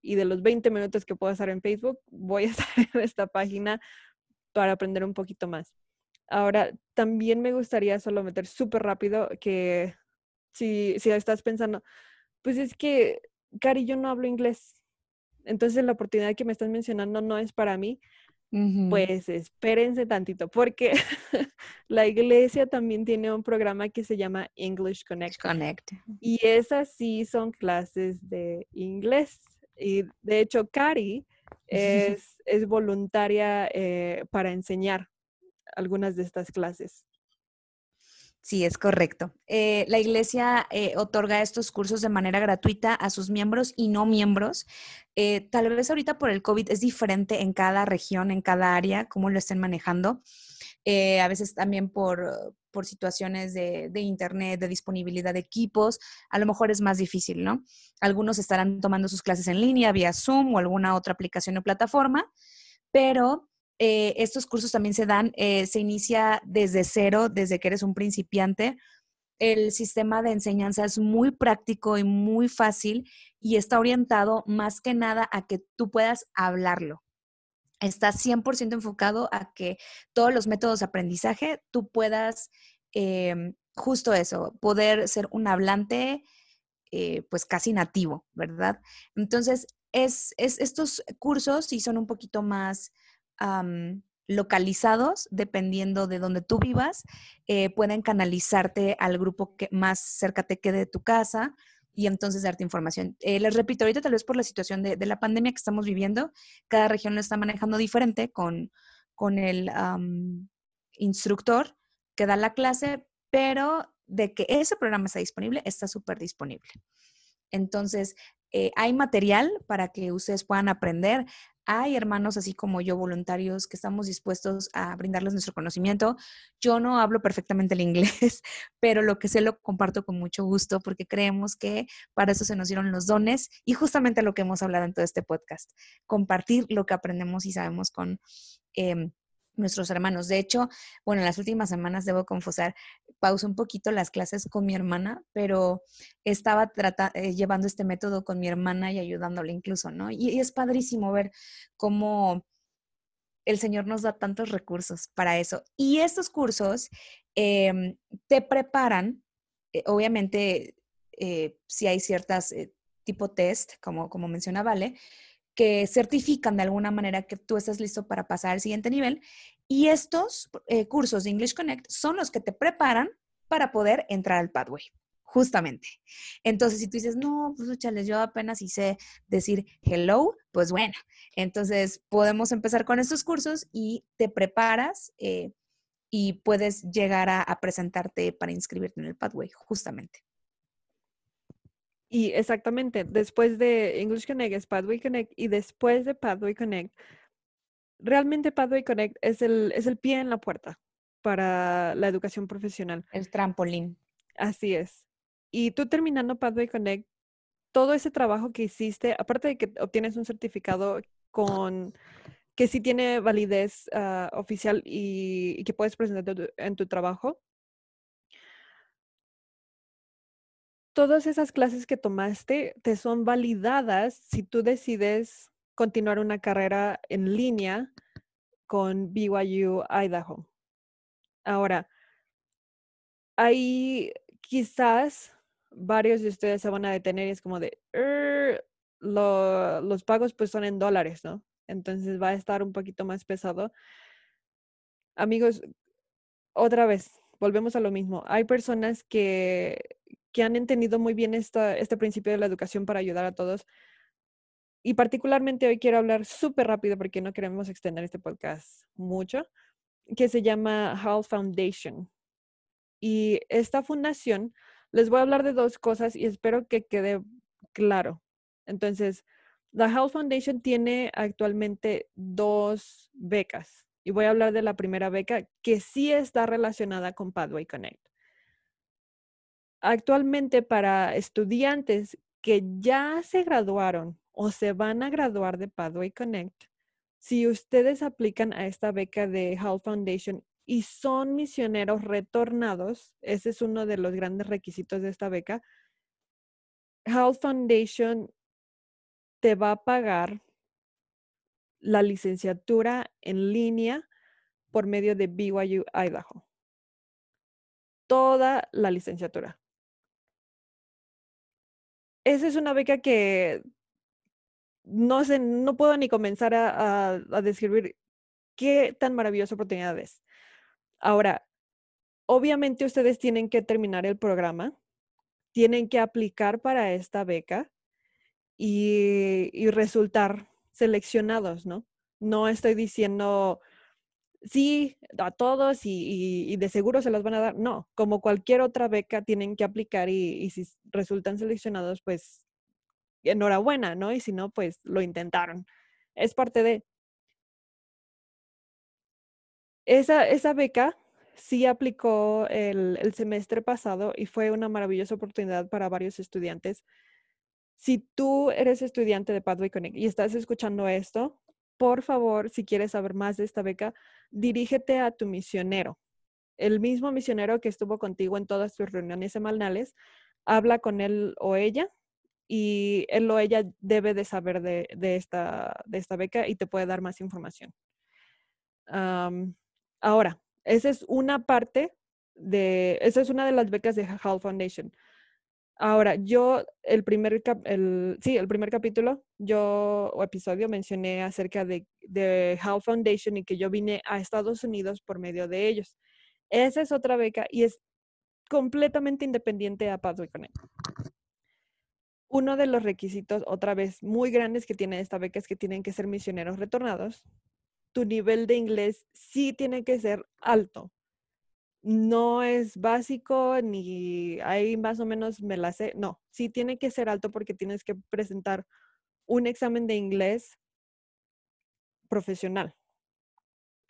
y de los 20 minutos que puedo estar en Facebook, voy a [LAUGHS] estar en esta página para aprender un poquito más. Ahora, también me gustaría solo meter súper rápido que si, si estás pensando, pues es que, Cari, yo no hablo inglés, entonces la oportunidad que me estás mencionando no es para mí, pues espérense tantito, porque [LAUGHS] la iglesia también tiene un programa que se llama English Connect. Connect. Y esas sí son clases de inglés. Y de hecho, Cari [LAUGHS] es, es voluntaria eh, para enseñar algunas de estas clases. Sí, es correcto. Eh, la iglesia eh, otorga estos cursos de manera gratuita a sus miembros y no miembros. tal vez ahorita por el COVID es diferente en cada región, en cada área, cómo lo estén manejando. a veces también por, por situaciones de, internet, de disponibilidad de equipos, a lo mejor es más difícil, ¿no? Algunos estarán tomando sus clases en línea vía Zoom o alguna otra aplicación o plataforma, pero eh, estos cursos también se dan, eh, se inicia desde cero, desde que eres un principiante. El sistema de enseñanza es muy práctico y muy fácil y está orientado más que nada a que tú puedas hablarlo está 100% enfocado a que todos los métodos de aprendizaje tú puedas, em, justo eso, poder ser un hablante eh, pues casi nativo, ¿verdad? Entonces, es, estos cursos sí son un poquito más localizados, dependiendo de donde tú vivas, eh, pueden canalizarte al grupo que más cerca te quede de tu casa y entonces darte información. Eh, les repito, ahorita tal vez por la situación de, la pandemia que estamos viviendo, cada región lo está manejando diferente con, con el instructor que da la clase, pero de que ese programa está disponible, está súper disponible. Entonces, eh, hay material para que ustedes puedan aprender. Hay hermanos así como yo, voluntarios, que estamos dispuestos a brindarles nuestro conocimiento. Yo no hablo perfectamente el inglés, [LAUGHS] pero lo que sé lo comparto con mucho gusto porque creemos que para eso se nos dieron los dones y justamente lo que hemos hablado en todo este podcast, compartir lo que aprendemos y sabemos con... Em, nuestros hermanos. De hecho, bueno, en las últimas semanas debo confesar, pausé un poquito las clases con mi hermana, pero estaba eh, llevando este método con mi hermana y ayudándole incluso, ¿no? Y, es padrísimo ver cómo el Señor nos da tantos recursos para eso. Y estos cursos em, te preparan, eh, obviamente, eh, si hay ciertas tipo test, como, como menciona Vale, que certifican de alguna manera que tú estás listo para pasar al siguiente nivel. Y estos eh, cursos de English Connect son los que te preparan para poder entrar al pathway, justamente. Entonces, si tú dices, no, pues échales, yo apenas hice decir hello, pues bueno, entonces podemos empezar con estos cursos y te preparas eh, y puedes llegar a presentarte para inscribirte en el pathway, justamente. Y exactamente, después de English Connect es Pathway Connect y después de Pathway Connect, realmente Pathway Connect es el, es el pie en la puerta para la educación profesional. El trampolín. Así es. Y tú terminando Pathway Connect, todo ese trabajo que hiciste, aparte de que obtienes un certificado con que sí tiene validez ah, oficial y, que puedes presentar en tu trabajo, todas esas clases que tomaste te son validadas si tú decides continuar una carrera en línea con BYU Idaho. Ahora, ahí quizás varios de ustedes se van a detener y es como de, los pagos pues son en dólares, ¿no? Entonces va a estar un poquito más pesado. Amigos, otra vez, volvemos a lo mismo. Hay personas que que han entendido muy bien este principio de la educación para ayudar a todos. Y particularmente hoy quiero hablar súper rápido porque no queremos extender este podcast mucho, que se llama Hall Foundation. Y esta fundación, les voy a hablar de dos cosas y espero que quede claro. Entonces, la Hall Foundation tiene actualmente dos becas Y voy a hablar de la primera beca que sí está relacionada con Pathway Connect. Actualmente para estudiantes que ya se graduaron o se van a graduar de Pathway Connect, si ustedes aplican a esta beca de Hall Foundation y son misioneros retornados, ese es uno de los grandes requisitos de esta beca, Hall Foundation te va a pagar la licenciatura en línea por medio de BYU Idaho. Toda la licenciatura. Esa es una beca que no sé, no puedo ni comenzar a, describir qué tan maravillosa oportunidad es. Ahora, obviamente ustedes tienen que terminar el programa, tienen que aplicar para esta beca y, resultar seleccionados, ¿no? No estoy diciendo sí a todos y, de seguro se las van a dar. No, como cualquier otra beca tienen que aplicar y, si resultan seleccionados, pues enhorabuena, ¿no? Y si no, pues lo intentaron. Es parte de... Esa, beca sí aplicó el, el, semestre pasado y fue una maravillosa oportunidad para varios estudiantes. Si tú eres estudiante de Pathway Connect y estás escuchando esto, por favor, si quieres saber más de esta beca, dirígete a tu misionero. El mismo misionero que estuvo contigo en todas tus reuniones semanales, habla con él o ella y él o ella debe de saber de, esta, de esta beca y te puede dar más información. ahora, esa es una parte de, esa es una de las becas de Hall Foundation. Ahora, yo el primer, el, sí, el primer capítulo, yo o episodio mencioné acerca de, de Hall Foundation y que yo vine a Estados Unidos por medio de ellos. Esa es otra beca y es completamente independiente a Pathway Connect uno de los requisitos, otra vez, muy grandes que tiene esta beca es que tienen que ser misioneros retornados. Tu nivel de inglés sí tiene que ser alto. No es básico ni ahí más o menos me la sé. No, sí tiene que ser alto porque tienes que presentar un examen de inglés profesional.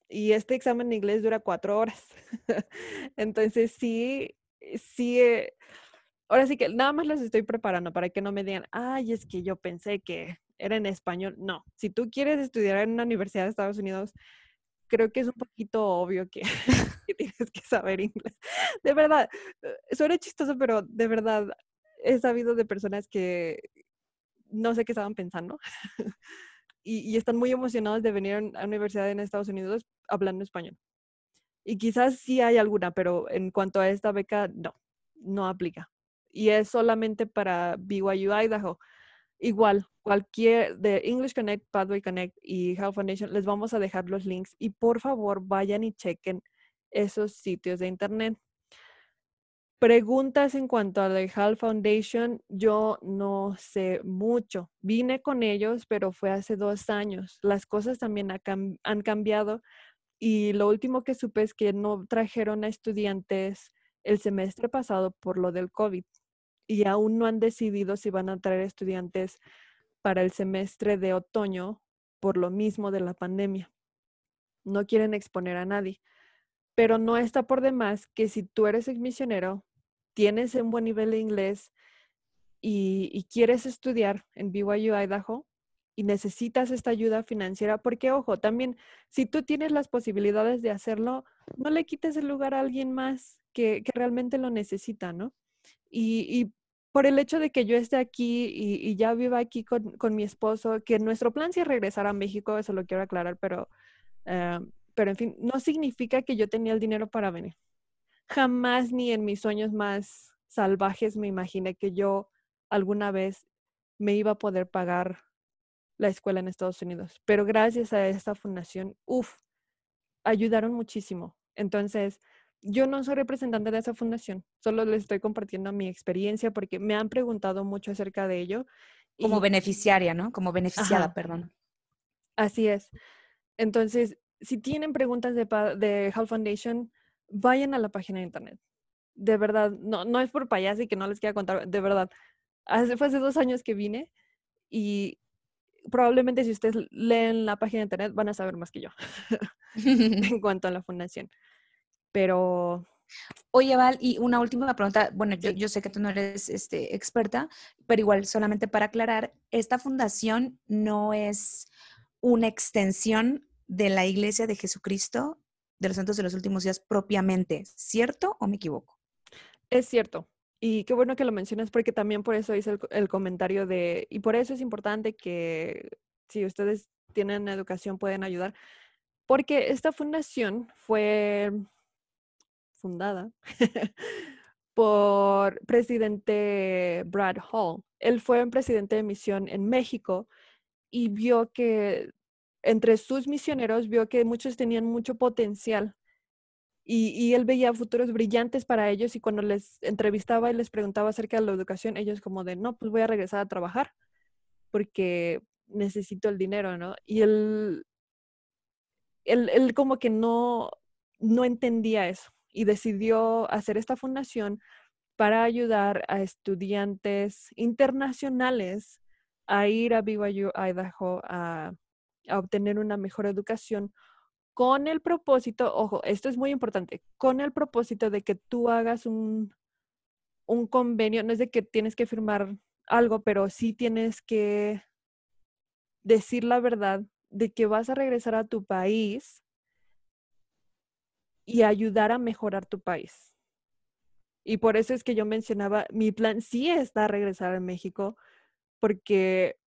Y este examen de inglés dura cuatro horas. [LAUGHS] Entonces sí, sí, eh, ahora sí que nada más los estoy preparando para que no me digan, ay, es que yo pensé que era en español. No, si tú quieres estudiar en una universidad de Estados Unidos, creo que es un poquito obvio [LAUGHS] que, tienes que saber inglés. De verdad, eh, suena chistoso, pero de verdad he sabido de personas que no sé qué estaban pensando [LAUGHS] y, y, están muy emocionados de venir a una universidad en Estados Unidos hablando español. Y quizás sí hay alguna, pero en cuanto a esta beca, no, no aplica y es solamente para BYU Idaho. Igual, cualquier de English Connect, Pathway Connect y Health Foundation, les vamos a dejar los links y por favor vayan y chequen esos sitios de internet. Preguntas en cuanto a la Health Foundation, yo no sé mucho. Vine con ellos, pero fue hace dos años. Las cosas también han cambiado y lo último que supe es que no trajeron a estudiantes el semestre pasado por lo del COVID y aún no han decidido si van a traer estudiantes para el semestre de otoño por lo mismo de la pandemia. No quieren exponer a nadie, pero no está por demás que si tú eres misionero, tienes un buen nivel de inglés y, quieres estudiar en BYU Idaho, y necesitas esta ayuda financiera, porque ojo, también si tú tienes las posibilidades de hacerlo, no le quites el lugar a alguien más que, realmente lo necesita, ¿no? Y, por el hecho de que yo esté aquí y, ya viva aquí con, mi esposo, que nuestro plan sí es regresar a México, eso lo quiero aclarar, pero, eh, pero en fin, no significa que yo tenía el dinero para venir. Jamás ni en mis sueños más salvajes me imaginé que yo alguna vez me iba a poder pagar la escuela en Estados Unidos. Pero gracias a esta fundación, uff, ayudaron muchísimo. Entonces, yo no soy representante de esa fundación, solo les estoy compartiendo mi experiencia porque me han preguntado mucho acerca de ello. Como beneficiaria, ¿no? Como beneficiada, perdón. Así es. Entonces, si tienen preguntas de, de Health Foundation, vayan a la página de internet. De verdad, no, no es por payaso y que no les quiera contar, de verdad. Hace, fue hace dos años que vine y probablemente si ustedes leen la página de internet van a saber más que yo [LAUGHS] [LAUGHS] en cuanto a la fundación. Pero... Oye, Val, y una última pregunta. Bueno, yo, yo, sé que tú no eres este, experta, pero igual solamente para aclarar, esta fundación no es una extensión de la Iglesia de Jesucristo de los Santos de los Últimos Días propiamente, ¿cierto o me equivoco? Es cierto. Y qué bueno que lo mencionas porque también por eso hice el, comentario de, y por eso es importante que si ustedes tienen educación pueden ayudar, porque esta fundación fue fundada [LAUGHS] por presidente Brad Hall. Él fue un presidente de misión en México y vio que entre sus misioneros vio que muchos tenían mucho potencial y, él veía futuros brillantes para ellos y cuando les entrevistaba y les preguntaba acerca de la educación, ellos como de, no, pues voy a regresar a trabajar porque necesito el dinero, ¿no? Y él, él, él como que no, no entendía eso y decidió hacer esta fundación para ayudar a estudiantes internacionales a ir a BYU, Idaho, a, a obtener una mejor educación con el propósito, ojo, esto es muy importante, con el propósito de que tú hagas un, un convenio, no es de que tienes que firmar algo, pero sí tienes que decir la verdad de que vas a regresar a tu país y ayudar a mejorar tu país. Y por eso es que yo mencionaba, mi plan sí está regresar a México, porque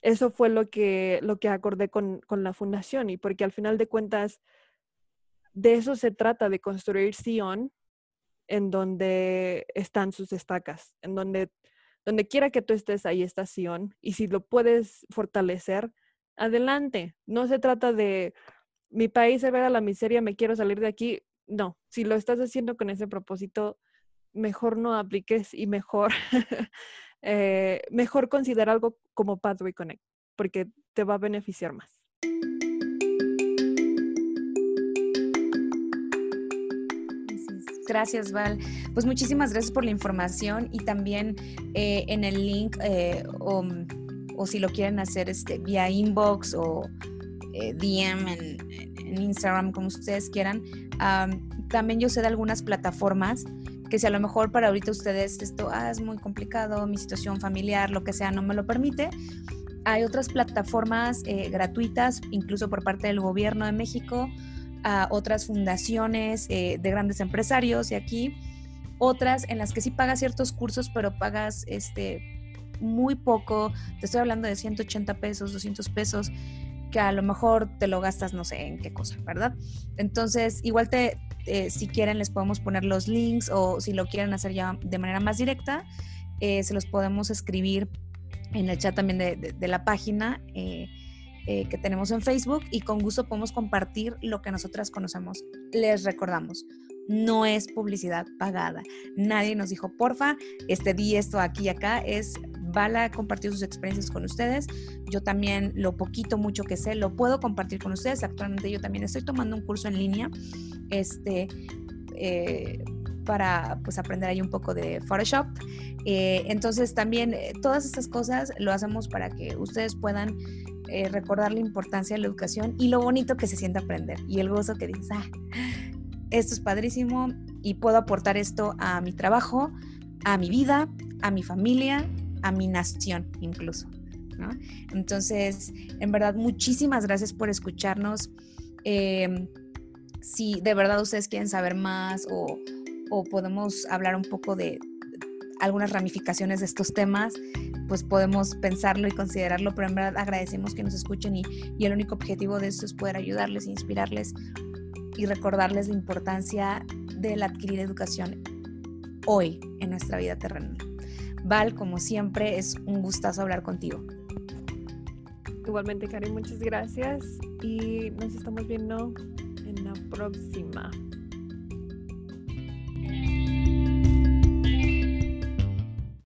eso fue lo que, lo que acordé con, la fundación y porque al final de cuentas de eso se trata, de construir Sion en donde están sus estacas, en donde, donde quiera que tú estés, ahí está Sion y si lo puedes fortalecer, adelante. No se trata de mi país se ve a la miseria, me quiero salir de aquí. No, si lo estás haciendo con ese propósito, mejor no apliques y mejor [LAUGHS] Eh, mejor considera algo como Pathway Connect, porque te va a beneficiar más. Gracias, Val. Pues muchísimas gracias por la información y también eh, en el link eh, o, si lo quieren hacer este, vía inbox o DM en, Instagram, como ustedes quieran. también yo sé de algunas plataformas que si a lo mejor para ahorita ustedes esto ah, es muy complicado, mi situación familiar, lo que sea, no me lo permite, hay otras plataformas eh, gratuitas, incluso por parte del gobierno de México, a otras fundaciones eh, de grandes empresarios y aquí, otras en las que sí pagas ciertos cursos, pero pagas este muy poco, te estoy hablando de 180 pesos, 200 pesos, que a lo mejor te lo gastas no sé en qué cosa, ¿verdad? Entonces, igual te, eh, si quieren les podemos poner los links o si lo quieren hacer ya de manera más directa, eh, se los podemos escribir en el chat también de, la página eh, que tenemos en Facebook y con gusto podemos compartir lo que nosotras conocemos. Les recordamos, no es publicidad pagada. Nadie nos dijo, porfa, este di esto aquí y acá. Es Bala compartir sus experiencias con ustedes. Yo también lo poquito, mucho que sé, lo puedo compartir con ustedes. Actualmente yo también estoy tomando un curso en línea este, eh, para pues, aprender ahí un poco de Photoshop. Eh, entonces también eh, todas estas cosas lo hacemos para que ustedes puedan recordar la importancia de la educación y lo bonito que se siente aprender y el gozo que dices, ah, esto es padrísimo y puedo aportar esto a mi trabajo, a mi vida, a mi familia a mi nación incluso. Entonces, en verdad, muchísimas gracias por escucharnos. Em, si de verdad ustedes quieren saber más o, podemos hablar un poco de algunas ramificaciones de estos temas, pues podemos pensarlo y considerarlo, pero en verdad agradecemos que nos escuchen y, el único objetivo de esto es poder ayudarles, inspirarles y recordarles la importancia de la adquirir educación hoy en nuestra vida terrenal. Val, como siempre, es un gustazo hablar contigo. Igualmente, Karen, muchas gracias y nos estamos viendo en la próxima.